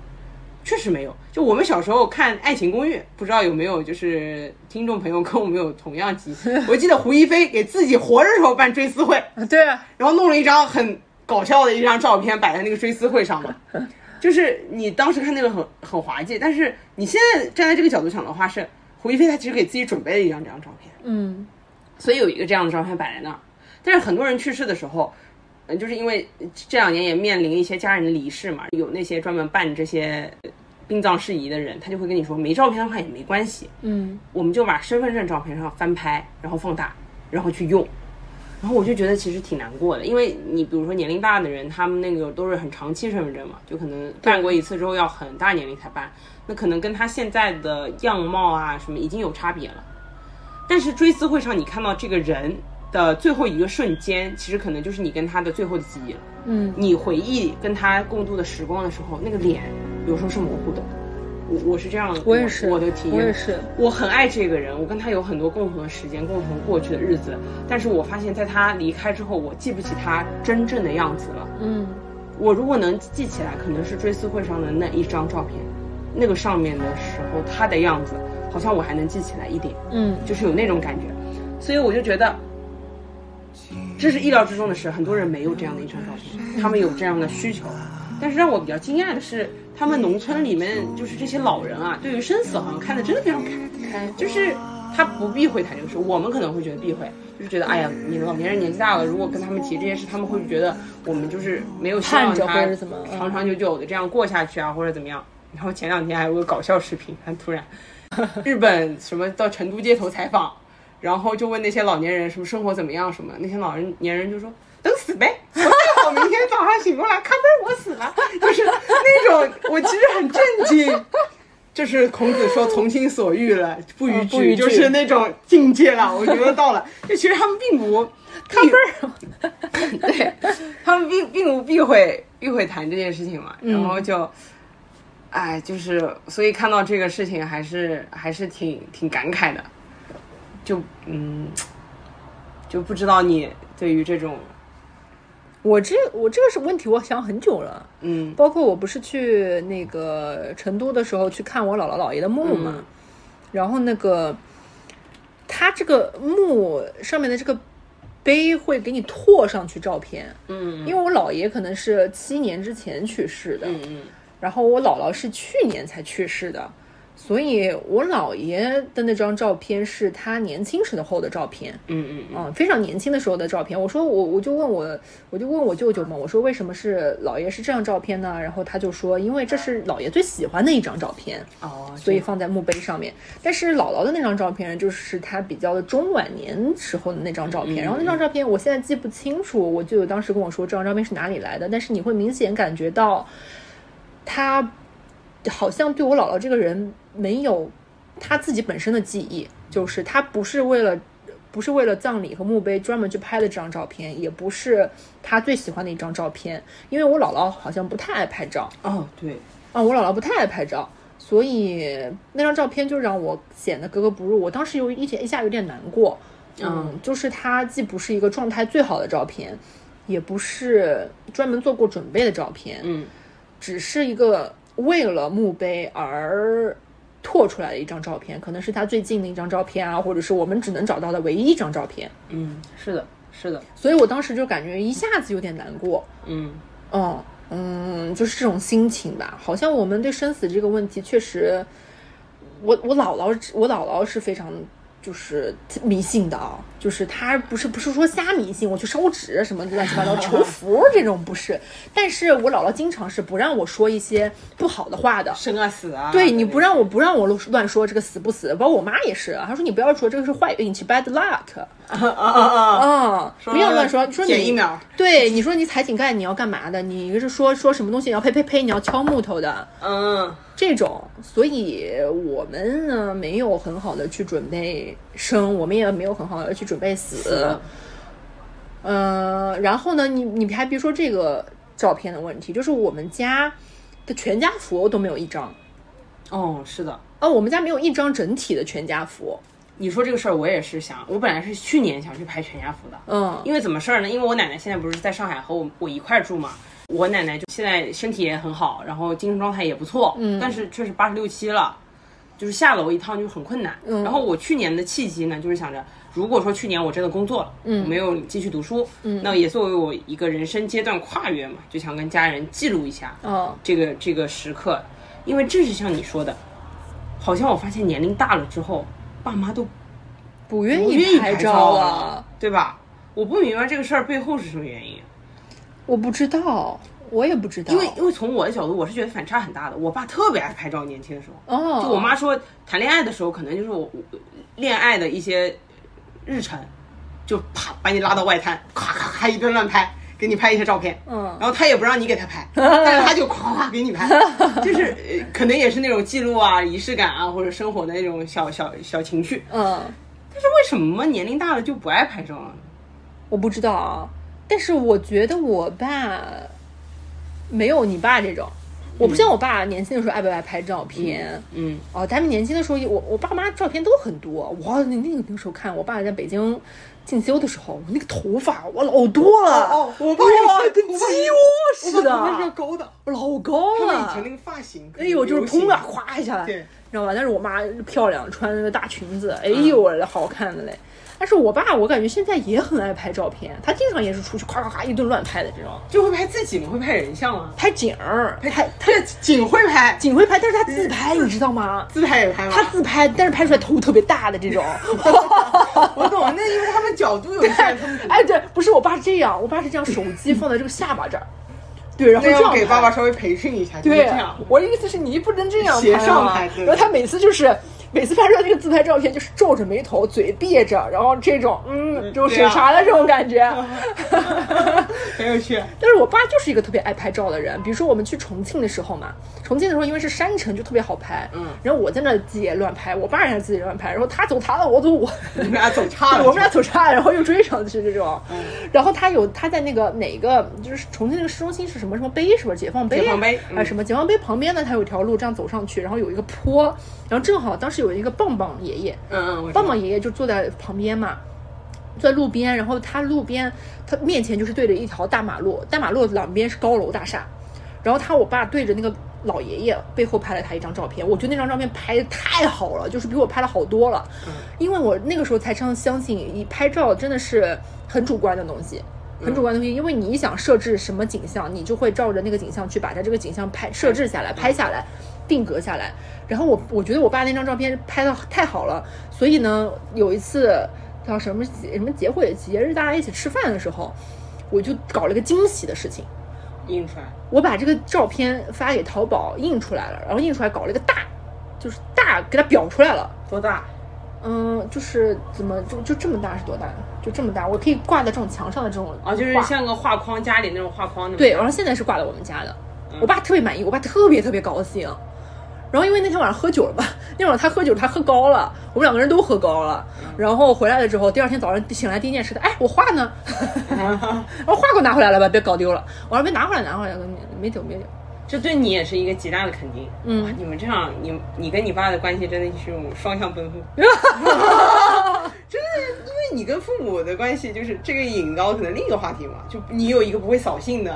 确实没有。就我们小时候看《爱情公寓》，不知道有没有就是听众朋友跟我们有同样记忆。我记得胡一菲给自己活着的时候办追思会，啊对啊，然后弄了一张很搞笑的一张照片摆在那个追思会上嘛。就是你当时看那个很很滑稽，但是你现在站在这个角度想的话，是胡一菲她其实给自己准备了一张这张照片，嗯所以有一个这样的照片摆在那儿。但是很多人去世的时候，嗯，就是因为这两年也面临一些家人的离世嘛，有那些专门办这些呃殡葬事宜的人，他就会跟你说，没照片的话也没关系，嗯我们就把身份证照片上翻拍，然后放大，然后去用。然后我就觉得其实挺难过的，因为你比如说年龄大的人，他们那个都是很长期身份证嘛，就可能办过一次之后要很大年龄才办，那可能跟他现在的样貌啊什么已经有差别了。但是追思会上你看到这个人的最后一个瞬间，其实可能就是你跟他的最后的记忆了。嗯你回忆跟他共度的时光的时候，那个脸有时候是模糊的。我我是这样的，我也是，我的体验，我也是。我很爱这个人，我跟他有很多共同的时间，共同过去的日子。但是我发现，在他离开之后，我记不起他真正的样子了。嗯我如果能记起来，可能是追思会上的那一张照片，那个上面的时候他的样子，好像我还能记起来一点，嗯就是有那种感觉。所以我就觉得，这是意料之中的事。很多人没有这样的一张照片，他们有这样的需求。但是让我比较惊讶的是，他们农村里面就是这些老人啊，对于生死好像看得真的非常开开，就是他不避讳谈这个事。我们可能会觉得避讳，就是觉得哎呀，你老年人年纪大了，如果跟他们提这些事，他们会觉得我们就是没有希望他长长久久的这样过下去啊，或者怎么样。然后前两天还有个搞笑视频，很突然 日本什么到成都街头采访，然后就问那些老年人什么生活怎么样什么，那些老人年人就说等死呗，我最好明天早上醒过来，咔嘣我死了，就是那种我其实很震惊。就是孔子说“从心所欲了，不逾矩”，就是那种境界了。我觉得到了，就其实他们并不咔嘣儿，对他们并并不避讳避讳谈这件事情嘛，然后就，哎，就是所以看到这个事情还是还是挺挺感慨的，就嗯，就不知道你对于这种我这我这个是问题，我想很久了。嗯。包括我不是去那个成都的时候去看我姥姥姥爷的墓嘛，嗯。然后那个他这个墓上面的这个碑会给你拓上去照片，嗯。因为我姥爷可能是七年之前去世的，嗯嗯。然后我姥姥是去年才去世的，所以我姥爷的那张照片是他年轻时候的照片，嗯嗯嗯嗯，非常年轻的时候的照片。我说我我就问我我就问我舅舅嘛，我说为什么是姥爷是这张照片呢？然后他就说，因为这是姥爷最喜欢的一张照片，哦，所以放在墓碑上面。但是姥姥的那张照片就是他比较的中晚年时候的那张照片，然后那张照片我现在记不清楚，我舅舅当时跟我说这张照片是哪里来的，但是你会明显感觉到他好像对我姥姥这个人没有他自己本身的记忆，就是他不是为了。不是为了葬礼和墓碑专门去拍的这张照片，也不是他最喜欢的一张照片，因为我姥姥好像不太爱拍照，哦对，啊，我姥姥不太爱拍照，所以那张照片就让我显得格格不入。我当时有一点一下有点难过，嗯，就是它既不是一个状态最好的照片，也不是专门做过准备的照片，嗯，只是一个为了墓碑而拓出来的一张照片，可能是他最近的一张照片啊，或者是我们只能找到的唯一一张照片。嗯，是的，是的，所以我当时就感觉一下子有点难过，嗯哦，嗯，就是这种心情吧。好像我们对生死这个问题，确实，我我姥姥，我姥姥是非常就是迷信的啊，就是他不是不是说瞎迷信，我去烧纸什么乱七八糟求福这种不是，但是我姥姥经常是不让我说一些不好的话的。生啊死啊，对，你不让我不让我乱说这个死不死，包括我妈也是，她说你不要说这个是坏运气 bad luck，啊啊 啊，啊，不要乱说，说你减一秒，对，你说你踩井盖你要干嘛的？你一个是说说什么东西你要呸呸呸，你要敲木头的嗯。这种，所以我们呢没有很好的去准备生，我们也没有很好的去准备死。呃，然后呢，你你还别说这个照片的问题，就是我们家的全家福都没有一张，哦，是的。哦，我们家没有一张整体的全家福。你说这个事儿，我也是想，我本来是去年想去拍全家福的，嗯因为怎么事儿呢？因为我奶奶现在不是在上海和我我一块儿住嘛，我奶奶就现在身体也很好，然后精神状态也不错，嗯，但是确实八十六七了，就是下楼一趟就很困难。嗯然后我去年的契机呢，就是想着，如果说去年我真的工作了，嗯，我没有继续读书，嗯，那也作为我一个人生阶段跨越嘛，就想跟家人记录一下，哦。这个这个时刻，因为正是像你说的，好像我发现年龄大了之后，爸妈都不愿意拍拍照照了，对吧？我不明白这个事儿背后是什么原因。我不知道，我也不知道，因为因为从我的角度，我是觉得反差很大的。我爸特别爱拍照，年轻的时候，哦，就我妈说谈恋爱的时候，可能就是我我恋爱的一些日程，就啪把你拉到外滩，咔咔咔一顿乱拍，给你拍一些照片。嗯然后他也不让你给他拍，但是他就夸夸给你拍，就是呃可能也是那种记录啊、仪式感啊，或者生活的那种小小小情绪。嗯。但是为什么年龄大了就不爱拍照了？我不知道啊，但是我觉得我爸没有你爸这种。我不像我爸年轻的时候爱不爱拍照片，嗯，哦，他们年轻的时候，我我爸妈照片都很多。哇，那那个那个时候看我爸在北京进修的时候，那个头发哇老多了，哦我爸哇跟鸡窝似的，那是高的，老高了。以前那个发型，哎呦，就是砰啊，咵一下来，对你知道吧？但是我妈漂亮，穿那个大裙子，哎呦，我的好看的嘞。但是我爸，我感觉现在也很爱拍照片，他经常也是出去夸夸夸一顿乱拍的这种，就会拍自己吗？会拍人像吗？拍景儿，拍他景会拍，景会拍，但是他自拍，你知道吗？自拍也拍吗？他自拍，但是拍出来头特别大的这种。我懂，那因为他们角度有限，他们哎，对，不是我爸是这样，我爸是这样，手机放在这个下巴这儿，对，然后那这样给爸爸稍微培训一下，就是对这样。，我的意思是你不能这样斜拍嘛上拍然后他每次就是每次拍出来那个自拍照片，就是皱着眉头，嘴闭着，然后这种嗯，这种审查的这种感觉。很有趣。但是我爸就是一个特别爱拍照的人，比如说我们去重庆的时候嘛，重庆的时候因为是山城，就特别好拍。嗯然后我在那自己也乱拍，我爸也在自己乱拍，然后他走他的，我走我。你们俩走岔了，我们俩走岔，然后又追上去这种。嗯然后他有他在那个哪个就是重庆那个市中心是什么什么碑是吧？解放碑啊，解放碑啊、嗯什么解放碑旁边呢？他有一条路这样走上去，然后有一个坡，然后正好当时有一个棒棒爷爷，嗯嗯，棒棒爷爷就坐在旁边嘛。坐在路边，然后他路边，他面前就是对着一条大马路，大马路两边是高楼大厦，然后他我爸对着那个老爷爷背后拍了他一张照片，我觉得那张照片拍的太好了，就是比我拍的好多了，因为我那个时候才相相信，一拍照真的是很主观的东西。很主观的东西，因为你想设置什么景象，你就会照着那个景象去把它这个景象拍设置下来、拍下来、定格下来。然后我我觉得我爸那张照片拍的太好了，所以呢，有一次叫什么节什么节会节日，大家一起吃饭的时候，我就搞了个惊喜的事情，印出来，我把这个照片发给淘宝印出来了，然后印出来搞了一个大，就是大给它裱出来了。多大？嗯，就是怎么就就这么大是多大？就这么大，我可以挂在这种墙上的这种啊，就是像个画框，家里那种画框那么对，然后现在是挂在我们家的，嗯我爸特别满意，我爸特别特别高兴。然后因为那天晚上喝酒了吧，那晚上他喝酒，他喝高了，我们两个人都喝高了。嗯然后回来了之后，第二天早上醒来第一件事的，哎，我画呢？然后画给我拿回来了吧，别搞丢了。我说别拿回来，拿回来，没没丢没丢。这对你也是一个极大的肯定。嗯哇，你们这样，你你跟你爸的关系真的是种双向奔赴。真的，因为你跟父母的关系就是这个引到可能另一个话题嘛，就你有一个不会扫兴的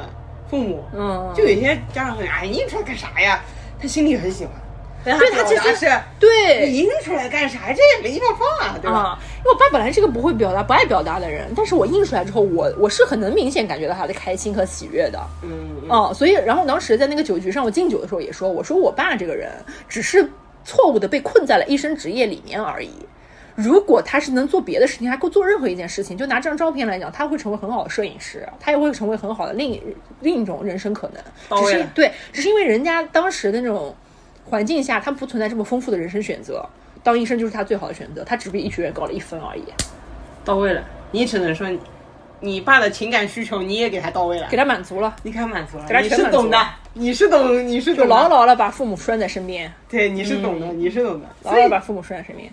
父母，嗯，就有些家长会哎，你印出来干啥呀？他心里很喜欢，但对他其实是，对你印出来干啥？这也没地方放啊，对吧？啊，因为我爸本来是个不会表达、不爱表达的人，但是我印出来之后，我我是很能明显感觉到他的开心和喜悦的。嗯，嗯哦、所以然后当时在那个酒局上，我敬酒的时候也说，我说我爸这个人只是错误的被困在了医生职业里面而已。如果他是能做别的事情，还够做任何一件事情，就拿这张照片来讲，他会成为很好的摄影师，他也会成为很好的另一另一种人生可能。只是对，只是因为人家当时的那种环境下，他不存在这么丰富的人生选择，当医生就是他最好的选择，他只比医学院高了一分而已。到位了。你只能说你，你爸的情感需求你也给他到位了。给，他满足了，你给他满足了，给他你全满足了。是懂的，你是懂，你是懂牢牢的把父母拴在身边，对，你是懂的，你是懂的，牢牢的把父母拴在身边，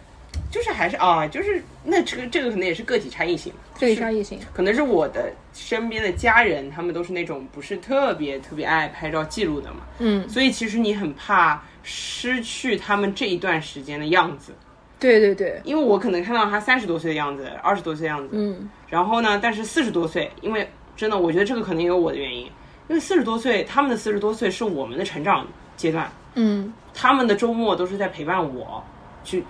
就是还是啊，就是那这个这个可能也是个体差异性，个体差异性。可能是我的身边的家人，他们都是那种不是特别特别爱拍照记录的嘛，嗯，所以其实你很怕失去他们这一段时间的样子，对对对，因为我可能看到他三十多岁的样子，二十多岁的样子，嗯，然后呢，但是四十多岁，因为真的我觉得这个可能也有我的原因，因为四十多岁，他们的四十多岁是我们的成长阶段，嗯，他们的周末都是在陪伴我去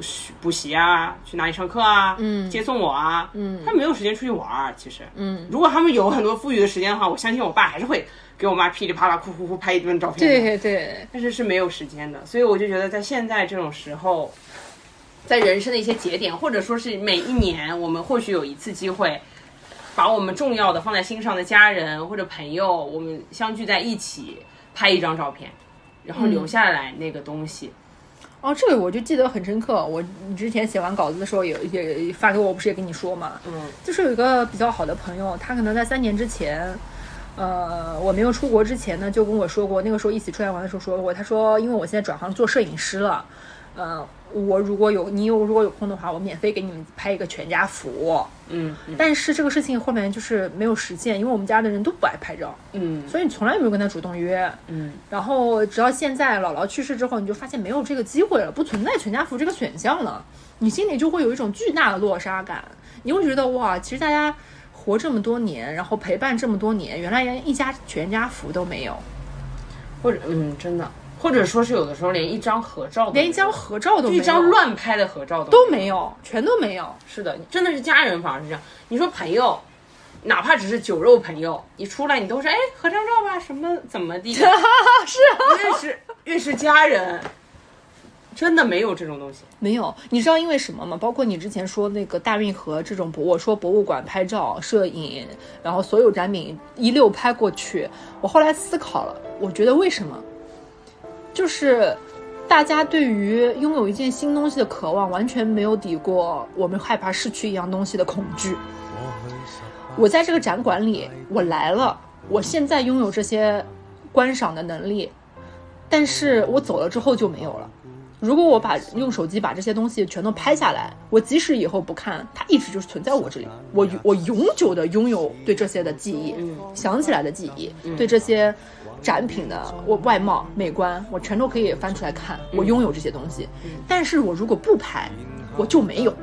去补习啊，去哪里上课啊，嗯。接送我啊，嗯。他没有时间出去玩儿。其实，嗯，如果他们有很多富裕的时间的话，我相信我爸还是会给我妈噼里啪啦、哭哭哭拍一顿照片的。对对，但是是没有时间的，所以我就觉得在现在这种时候，在人生的一些节点，或者说是每一年，我们或许有一次机会，把我们重要的放在心上的家人或者朋友，我们相聚在一起，拍一张照片，然后留下来那个东西。哦，这个我就记得很深刻。我之前写完稿子的时候有也发给我，不是也跟你说嘛？嗯就是有一个比较好的朋友，他可能在三年之前，呃，我没有出国之前呢，就跟我说过，那个时候一起出来玩的时候说过，他说因为我现在转行做摄影师了，呃，我如果有你有如果有空的话，我免费给你们拍一个全家福。嗯嗯但是这个事情后面就是没有实现，因为我们家的人都不爱拍照，嗯所以你从来没有跟他主动约。嗯，然后直到现在姥姥去世之后，你就发现没有这个机会了，不存在全家福这个选项了，你心里就会有一种巨大的落差感，你会觉得哇，其实大家活这么多年，然后陪伴这么多年，原来连一家全家福都没有，或者嗯，真的，或者说是有的时候连一张合照都，连一张合照都没有，一张乱拍的合照都都没有，全都没有。是的，真的是家人反而是这样。你说朋友，哪怕只是酒肉朋友，你出来你都是哎合张照吧，什么怎么地，是啊，越是越是家人，真的没有这种东西。没有，你知道因为什么吗？包括你之前说那个大运河这种博，我说博物馆拍照、摄影，然后所有展品一溜拍过去。我后来思考了，我觉得为什么？就是大家对于拥有一件新东西的渴望，完全没有抵过我们害怕失去一样东西的恐惧。我在这个展馆里，我来了，我现在拥有这些观赏的能力，但是我走了之后就没有了。如果我把用手机把这些东西全都拍下来，我即使以后不看，它一直就是存在我这里。我我永久的拥有对这些的记忆，想起来的记忆，对这些展品的我外貌美观，我全都可以翻出来看。我拥有这些东西，但是我如果不拍，我就没有。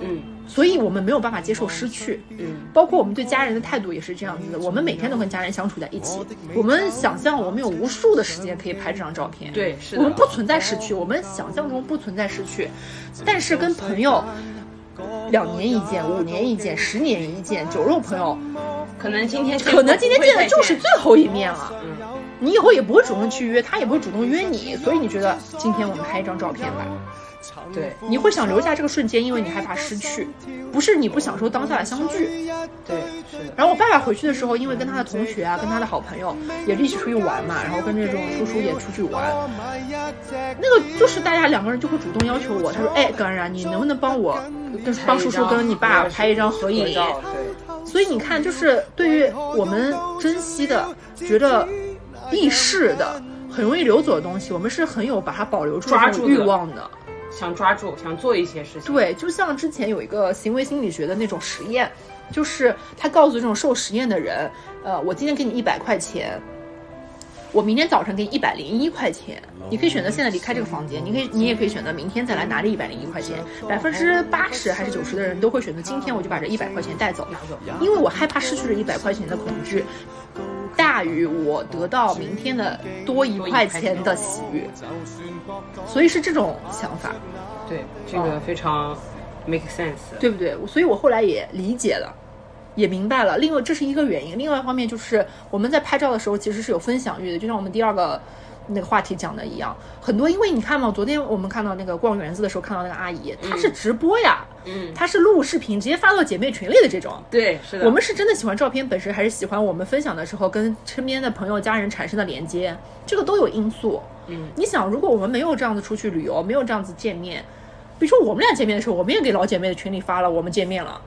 嗯所以我们没有办法接受失去，嗯，包括我们对家人的态度也是这样子的。我们每天都跟家人相处在一起，我们想象我们有无数的时间可以拍这张照片，对是的。我们不存在失去，我们想象中不存在失去，但是跟朋友两年一见、五年一见、十年一见，酒肉朋友，可能今天可能今天见的就是最后一面了。嗯。你以后也不会主动去约，他也不会主动约你，所以你觉得今天我们拍一张照片吧，对你会想留下这个瞬间，因为你害怕失去，不是你不享受当下的相聚。对是的，然后我爸爸回去的时候，因为跟他的同学啊，跟他的好朋友也一起出去玩嘛，然后跟这种叔叔也出去玩，那个就是大家两个人就会主动要求我，他说，哎，甘然，你能不能帮我跟帮叔叔跟你爸拍一张合影？对，所以你看，就是对于我们珍惜的、觉得易逝的、很容易流走的东西，我们是很有把它保留住抓住的欲望的。想抓住，想做一些事情。对，就像之前有一个行为心理学的那种实验，就是他告诉这种受实验的人，呃，我今天给你一百块钱，我明天早上给你一百零一块钱，你可以选择现在离开这个房间，你可以，你也可以选择明天再来拿这一百零一块钱。百分之八十还是九十的人都会选择今天我就把这一百块钱带走，因为我害怕失去这一百块钱的恐惧。大于我得到明天的多一块钱的喜悦，所以是这种想法。对，这个非常 make sense。对不对？所以我后来也理解了，也明白了。另外，这是一个原因。另外一方面就是我们在拍照的时候其实是有分享欲的，就像我们第二个那个话题讲的一样，很多因为你看嘛，昨天我们看到那个逛园子的时候看到那个阿姨，她是直播呀，嗯她是录视频直接发到姐妹群里的这种。对，是的。我们是真的喜欢照片本身，还是喜欢我们分享的时候跟身边的朋友、家人产生的连接？这个都有因素。嗯，你想，如果我们没有这样子出去旅游，没有这样子见面，比如说我们俩见面的时候，我们也给老姐妹的群里发了，我们见面了，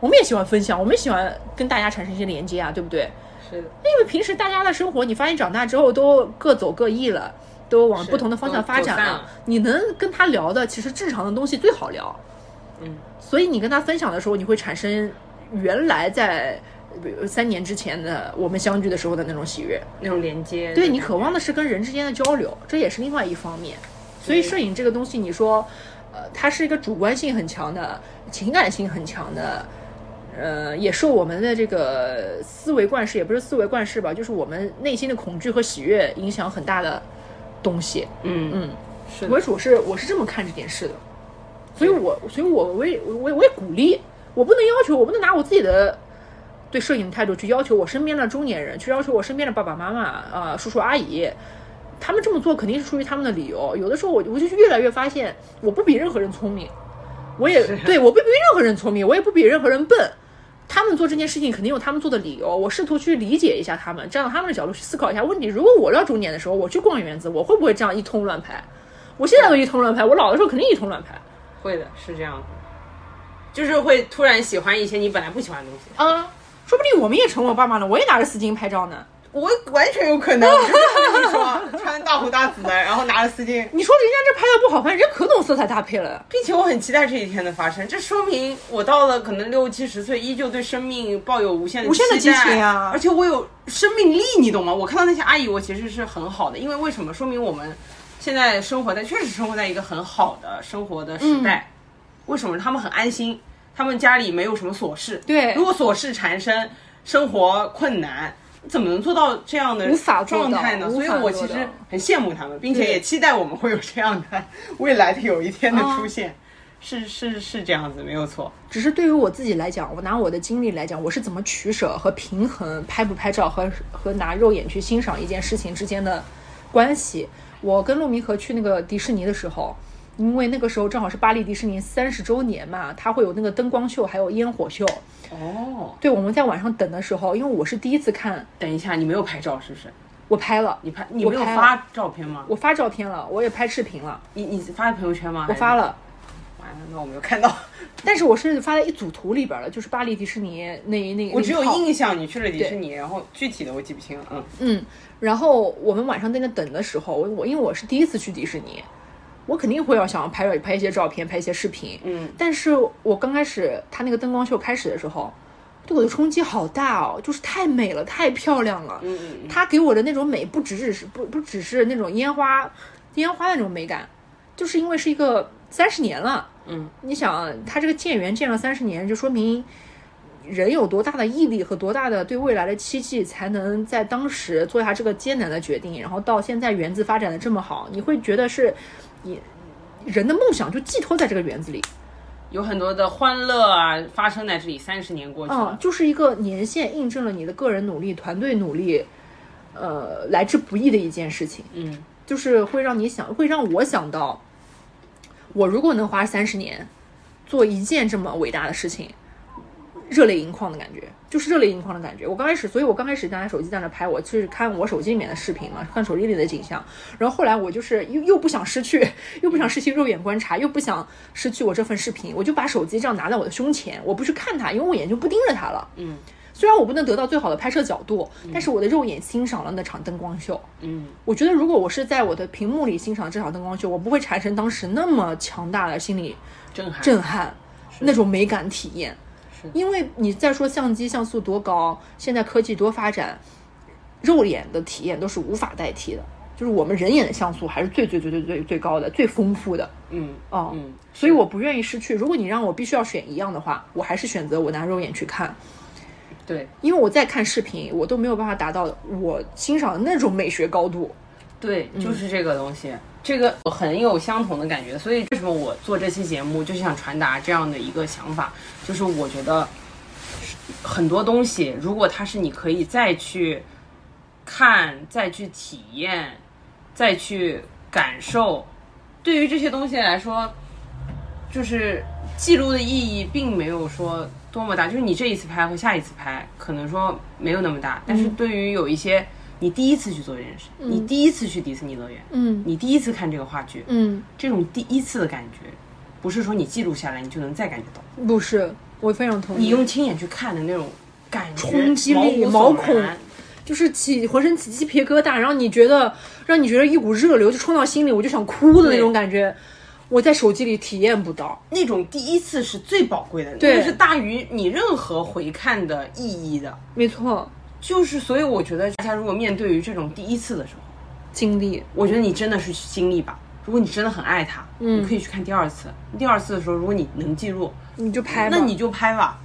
我们也喜欢分享，我们也喜欢跟大家产生一些连接啊，对不对？是的，因为平时大家的生活，你发现长大之后都各走各异了，都往不同的方向发展了。你能跟他聊的，其实日常的东西最好聊。嗯，所以你跟他分享的时候，你会产生原来在三年之前的我们相聚的时候的那种喜悦。那种连接。对你渴望的是跟人之间的交流，这也是另外一方面。所以摄影这个东西，你说，呃，它是一个主观性很强的、情感性很强的，呃，也受我们的这个思维惯式，也不是思维惯式吧，就是我们内心的恐惧和喜悦影响很大的东西。嗯嗯，是的我主是我是这么看这件事的，所以我所以我我也我也我也鼓励，我不能要求，我不能拿我自己的对摄影的态度去要求我身边的中年人，去要求我身边的爸爸妈妈啊、叔叔阿姨，他们这么做肯定是出于他们的理由。有的时候我我就越来越发现，我不比任何人聪明，我也对我不比任何人聪明，我也不比任何人笨。他们做这件事情肯定有他们做的理由，我试图去理解一下他们，站到他们的角度去思考一下问题。如果我到中年的时候，我去逛园子，我会不会这样一通乱拍？我现在都一通乱拍，我老的时候肯定一通乱拍会的，是这样的，就是会突然喜欢一些你本来不喜欢的东西。啊！说不定我们也成我爸妈了，我也拿着丝巾拍照呢。我完全有可能，我 就跟你说，穿大红大紫的，然后拿着丝巾，你说人家这拍的不好看，人家可懂色彩搭配了。并且我很期待这一天的发生。这说明我到了可能六七十岁，依旧对生命抱有无限的无限的期待激情啊而且我有生命力，你懂吗？我看到那些阿姨，我其实是很好的，因为为什么？说明我们现在生活在确实生活在一个很好的生活的时代。为什么？他们很安心，他们家里没有什么琐事。对如果琐事缠身，生活困难。怎么能做到这样的无法状态呢？所以我其实很羡慕他们，并且也期待我们会有这样的未来的有一天的啊出现。是是是这样子，没有错。只是对于我自己来讲，我拿我的经历来讲，我是怎么取舍和平衡拍不拍照和和拿肉眼去欣赏一件事情之间的关系。我跟陆明和去那个迪士尼的时候，因为那个时候正好是巴黎迪士尼三十周年嘛，它会有那个灯光秀，还有烟火秀。哦，对，我们在晚上等的时候，因为我是第一次看，等一下，你没有拍照是不是？我拍了，你拍你没有发照片吗？我发照片了，我也拍视频了，你你发在朋友圈吗？我发。了。完了，那我没有看到。但是我是发在一组图里边了，就是巴黎迪士尼那那我只有印象你去了迪士尼，然后具体的我记不清了。嗯，嗯，然后我们晚上在那等的时候，我我因为我是第一次去迪士尼，我肯定会要想要拍拍一些照片，拍一些视频。嗯，但是我刚开始他那个灯光秀开始的时候，对我的冲击好大哦，就是太美了，太漂亮了。嗯嗯嗯它给我的那种美，不只只是不不只是那种烟花烟花的那种美感，就是因为是一个三十年了。嗯，你想，他这个建园建了三十年，就说明人有多大的毅力和多大的对未来的期冀，才能在当时做下这个艰难的决定，然后到现在园子发展的这么好，你会觉得是你人的梦想就寄托在这个园子里，有很多的欢乐啊发生在这里。三十年过去嗯了，，就是一个年限印证了你的个人努力、团队努力，呃，来之不易的一件事情。嗯，就是会让你想，会让我想到，我如果能花三十年做一件这么伟大的事情，热泪盈眶的感觉，就是热泪盈眶的感觉。我刚开始，所以我刚开始拿手机在那拍，我是看我手机里面的视频嘛，看手机里的景象。然后后来我就是又又不想失去，又不想失去肉眼观察，又不想失去我这份视频，我就把手机这样拿在我的胸前，我不去看它，因为我眼睛不盯着它了。嗯，虽然我不能得到最好的拍摄角度，但是我的肉眼欣赏了那场灯光秀。嗯，我觉得如果我是在我的屏幕里欣赏这场灯光秀，我不会产生当时那么强大的心理震撼。震撼，那种美感体验是。因为你再说相机像素多高，现在科技多发展，肉眼的体验都是无法代替的，就是我们人眼的像素还是最最最最最最高的、最丰富的。嗯哦，嗯，所以我不愿意失去。如果你让我必须要选一样的话，我还是选择我拿肉眼去看，对因为我在看视频，我都没有办法达到我欣赏的那种美学高度。对，就是这个东西，这个我很有相同的感觉。所以为什么我做这期节目，就是想传达这样的一个想法，就是我觉得很多东西，如果它是你可以再去看、再去体验、再去感受，对于这些东西来说，就是记录的意义并没有说多么大，就是你这一次拍和下一次拍，可能说没有那么大，但是对于有一些你第一次去做这件事，你第一次去迪士尼乐园，嗯。你第一次看这个话剧，嗯，这种第一次的感觉，不是说你记录下来你就能再感觉到，不是，我非常同意。你用亲眼去看的那种感觉，冲击力毛孔就是起浑身起鸡皮疙瘩，然后你觉得让你觉得一股热流就冲到心里，我就想哭的那种感觉，我在手机里体验不到。那种第一次是最宝贵的，对。那个是大于你任何回看的意义的。没错，就是，所以我觉得大家如果面对于这种第一次的时候，经历，我觉得你真的是去经历吧。如果你真的很爱他，嗯你可以去看第二次。第二次的时候，如果你能记录，你就拍吧。那你就拍吧。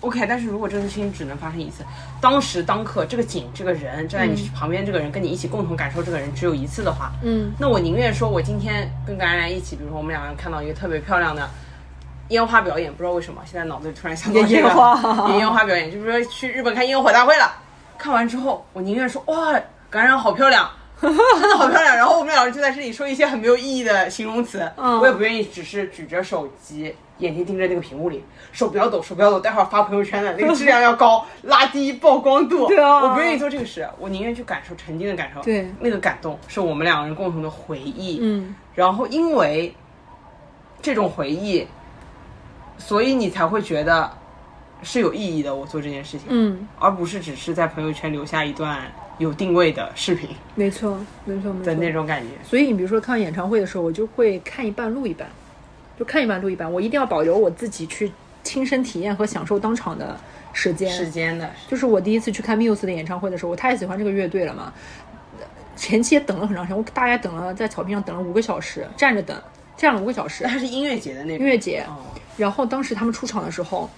OK，但是如果这件事情只能发生一次，当时当刻这个景、这个人站在你旁边，这个人跟你一起共同感受这个人只有一次的话，嗯那我宁愿说我今天跟感染一起，比如说我们两个人看到一个特别漂亮的烟花表演，不知道为什么现在脑子里突然想到这个烟花演烟花表演，就是说去日本看烟火大会了，看完之后我宁愿说哇，感染好漂亮。真的好漂亮，然后我们两人就在这里说一些很没有意义的形容词，嗯我也不愿意只是举着手机，眼睛盯着那个屏幕里，手不要抖，手不要抖，待会儿发朋友圈的那个 质量要高，拉低曝光度。对啊我不愿意做这个事，我宁愿去感受，沉浸的感受。对那个感动是我们两个人共同的回忆。嗯然后因为这种回忆，所以你才会觉得是有意义的。我做这件事情，嗯，而不是只是在朋友圈留下一段有定位的视频没错没错没错的那种感觉。所以你比如说看演唱会的时候，我就会看一半录一半，就看一半录一半，我一定要保留我自己去亲身体验和享受当场的时间。时间的，就是我第一次去看 Muse 的演唱会的时候，我太喜欢这个乐队了嘛。前期也等了很长时间，我大概等了在草坪上等了五个小时，站着等，站了五个小时那。它是音乐节的那种音乐节哦然后当时他们出场的时候，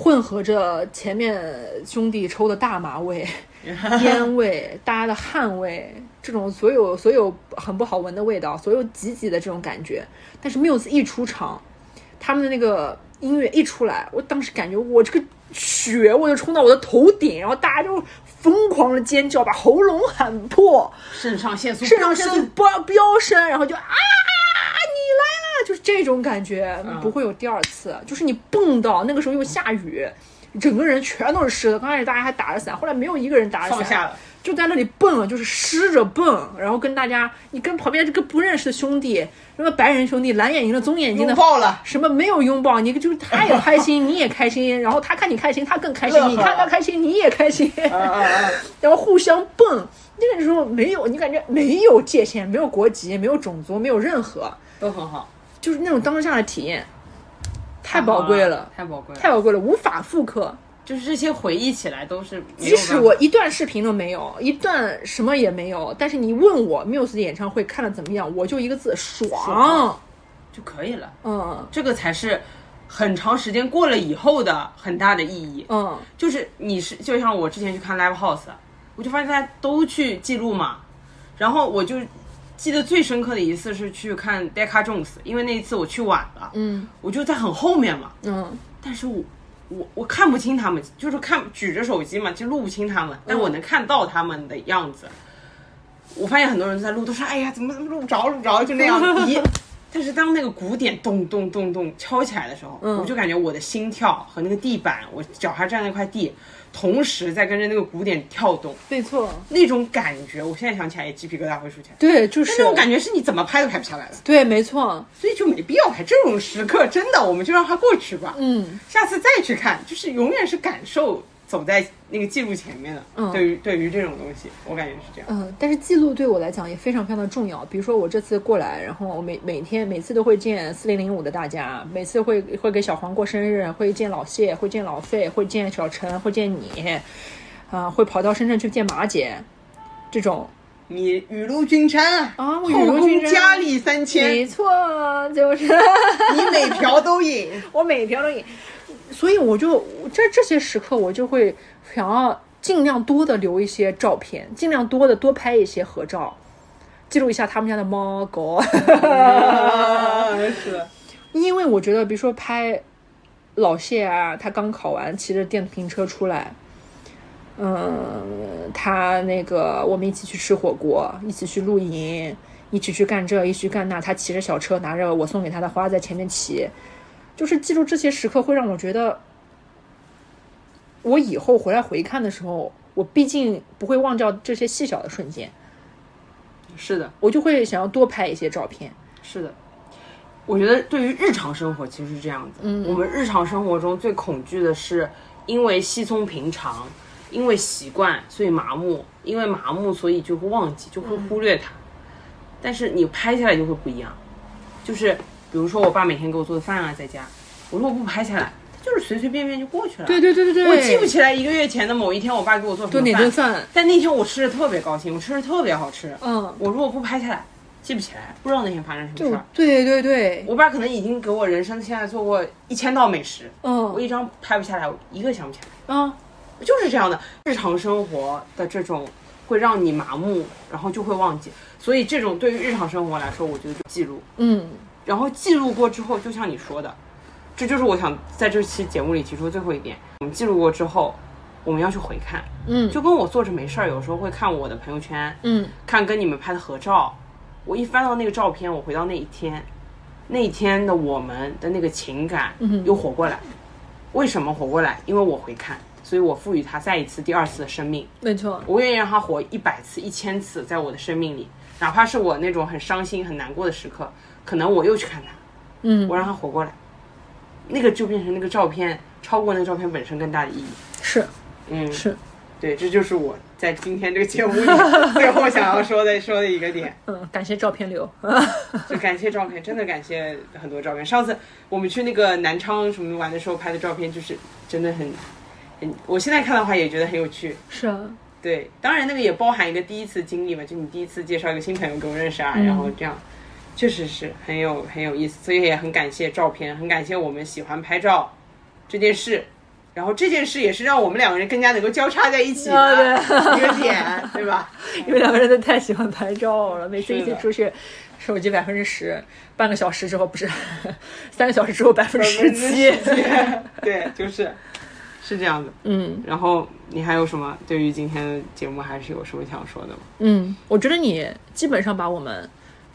混合着前面兄弟抽的大麻味、烟味、大家的汗味，这种所有所有很不好闻的味道，所有挤挤的这种感觉。但是 Muse 一出场，他们的那个音乐一出来，我当时感觉我这个血我就冲到我的头顶，然后大家就疯狂的尖叫，把喉咙喊破。肾上腺素肾上腺素飙飙升，然后就啊，你来了，就是这种感觉，嗯不会有第二次。就是你蹦到那个时候又下雨，整个人全都是湿的。刚开始大家还打着伞，后来没有一个人打着伞，放下了。就在那里蹦，就是湿着蹦，然后跟大家，你跟旁边这个不认识的兄弟，什么白人兄弟、蓝眼睛的、棕眼睛的拥，抱了，什么没有拥抱，你就是他也开心，你也开心，然后他看你开心，他更开心你看他开心，你也开心。然后互相蹦。那个时候没有，你感觉没有界限，没有国籍，没有种族，没有任何，都很好，就是那种当下的体验，太宝贵了，太宝贵了，太宝贵了，无法复刻。就是这些回忆起来都是即使我一段视频都没有，一段什么也没有，但是你问我 Muse 的演唱会看的怎么样，我就一个字：爽。爽就可以了，嗯这个才是很长时间过了以后的很大的意义。嗯就是你是就像我之前去看 live house，我就发现大家都去记录嘛，然后我就记得最深刻的一次是去看 Decca Jones，因为那一次我去晚了，嗯。我就在很后面嘛，嗯。但是我我我看不清他们，就是看举着手机嘛，就录不清他们，但我能看到他们的样子。我发现很多人在录，都说哎呀，怎么怎么录不着，录不着，就那样。咦，但是当那个鼓点咚咚咚咚敲起来的时候，嗯。我就感觉我的心跳和那个地板，我脚下站那块地，同时在跟着那个鼓点跳动，没错，那种感觉，我现在想起来也鸡皮疙瘩会竖起来。对，就是那种感觉是你怎么拍都拍不下来的，对，没错，所以就没必要拍这种时刻。真的，我们就让它过去吧。嗯下次再去看，就是永远是感受走在那个记录前面的。嗯对于对于这种东西，我感觉是这样。嗯，但是记录对我来讲也非常非常的重要。比如说我这次过来，然后我每每天每次都会见四零零五的大家，每次会会给小黄过生日，会见老谢，会见老费，会见小陈，会见你，啊、会跑到深圳去见马姐。这种你雨露均沾啊！啊我雨后宫露均沾佳丽三千，没错，就是 你每条都饮。我每条都赢，所以我就这这些时刻，我就会想要尽量多的留一些照片，尽量多的多拍一些合照，记录一下他们家的猫狗。是的，因为我觉得，比如说拍老谢啊，他刚考完，骑着电瓶车出来，嗯，他那个我们一起去吃火锅，一起去露营，一起去干这，一起去干那，他骑着小车，拿着我送给他的花在前面骑，就是记住这些时刻，会让我觉得，我以后回来回看的时候，我毕竟不会忘掉这些细小的瞬间，是的，我就会想要多拍一些照片。是的。我觉得对于日常生活其实是这样子，嗯，我们日常生活中最恐惧的是因为稀松平常，因为习惯所以麻木，因为麻木所以就会忘记，就会忽略它。但是你拍下来就会不一样，就是比如说我爸每天给我做的饭啊，在家，我如果不拍下来，它就是随随便便就过去了。对对对对对，我记不起来一个月前的某一天我爸给我做什做么哪顿饭，但那天我吃的特别高兴，我吃的特别好吃。嗯，我如果不拍下来，记不起来，不知道那天发生什么事儿。对对对，我爸可能已经给我人生现在做过一千道美食，嗯我嗯一张拍不下来，我一个想不起来，嗯，就是这样的。日常生活的这种会让你麻木，然后就会忘记。所以这种对于日常生活来说，我觉得就记录，嗯然后记录过之后，就像你说的，这就是我想在这期节目里提出最后一点。我们记录过之后，我们要去回看，嗯就跟我坐着没事儿，有时候会看我的朋友圈，嗯看跟你们拍的合照，我一翻到那个照片，我回到那一天，那一天的我们的那个情感又活过来。为什么活过来？因为我回看，所以我赋予它再一次、第二次的生命。没错，我愿意让它活一百次、一千次，在我的生命里，哪怕是我那种很伤心、很难过的时刻，可能我又去看他，嗯我让他活过来，那个就变成那个照片超过那个照片本身更大的意义。是嗯，是，对，这就是我在今天这个节目里 最后想要说的说的一个点。嗯，感谢照片流，就感谢照片，真的感谢很多照片。上次我们去那个南昌什么玩的时候拍的照片，就是真的很很，我现在看的话也觉得很有趣。是啊，对，当然那个也包含一个第一次经历嘛，就你第一次介绍一个新朋友给我认识啊，然后这样，确实是很有很有意思，所以也很感谢照片，很感谢我们喜欢拍照这件事。然后这件事也是让我们两个人更加能够交叉在一起啊的对一个点，对吧？因为两个人都太喜欢拍照了，每次一起出去，手机百分之十，半个小时之后不是，三个小时之后百分之十七，对，就是是这样的。嗯然后你还有什么对于今天的节目还是有什么想说的吗？嗯，我觉得你基本上把我们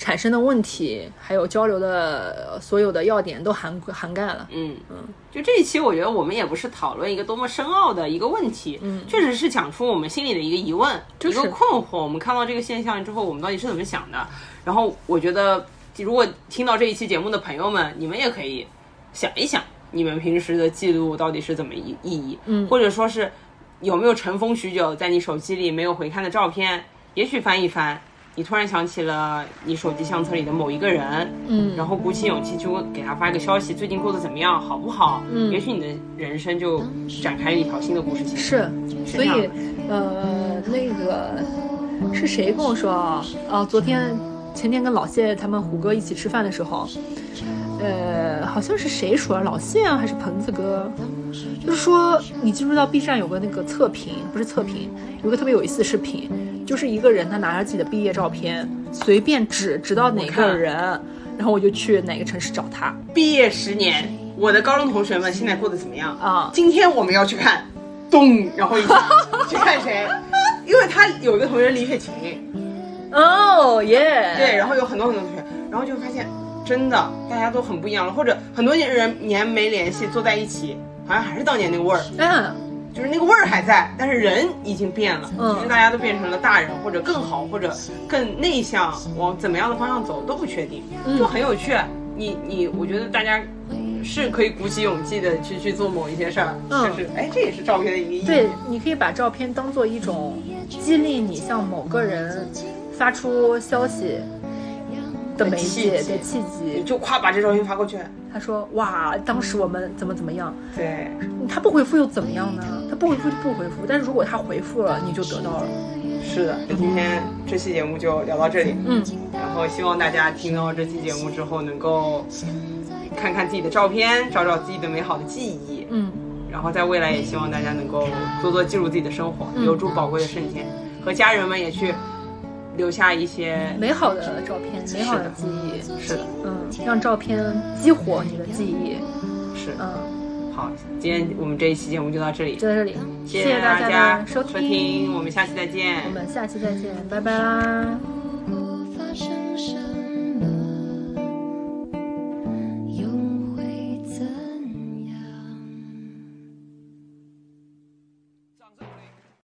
产生的问题，还有交流的呃所有的要点都涵涵盖了，嗯嗯，就这一期，我觉得我们也不是讨论一个多么深奥的一个问题，嗯，确实是讲出我们心里的一个疑问，就是一个困惑。我们看到这个现象之后，我们到底是怎么想的？然后我觉得，如果听到这一期节目的朋友们，你们也可以想一想，你们平时的记录到底是怎么意意义，嗯，或者说是有没有尘封许久在你手机里没有回看的照片，也许翻一翻。你突然想起了你手机相册里的某一个人，嗯，然后鼓起勇气去问给他发一个消息，最近过得怎么样，好不好？嗯，也许你的人生就展开了一条新的故事线。是，所以呃，那个是谁跟我说啊？啊，昨天前天跟老谢他们虎哥一起吃饭的时候，呃，好像是谁说老谢啊，还是鹏子哥？就是说，你知不知道 B 站有个那个测评，不是测评，有个特别有意思的视频，就是一个人他拿着自己的毕业照片，随便指指到哪个人，然后我就去哪个城市找他毕业十年，我的高中同学们现在过得怎么样？啊。今天我们要去看，咚，然后一下 去看谁？因为他有一个同学李雪琴，哦耶！对，然后有很多很多同学，然后就发现真的大家都很不一样了，或者很多年人年没联系，坐在一起，好像还是当年那个味儿，嗯，就是那个味儿还在，但是人已经变了，嗯。就是大家都变成了大人，或者更好，或者更内向，往怎么样的方向走都不确定，嗯。就很有趣。你你，我觉得大家是可以鼓起勇气的去去做某一些事儿，嗯。就是哎，这也是照片的一个意义。对，你可以把照片当做一种激励你向某个人发出消息的媒介契机的契你机。就夸把这照片发过去，他说：“哇，当时我们怎么怎么样？对，他不回复又怎么样呢？他不回复就不回复，但是如果他回复了，你就得到了。是的，那今天这期节目就聊到这里。嗯，然后希望大家听到这期节目之后，能够看看自己的照片，找找自己的美好的记忆。嗯，然后在未来也希望大家能够多多记录自己的生活，嗯留住宝贵的瞬间，和家人们也去留下一些。美好的照片，美好的记忆，是的，嗯，让照片激活你的记忆，是的。嗯，好，今天我们这一期节目就到这里，就到这里，谢谢大大家的收收听，我们下期再见。我们下期再见，拜拜啦。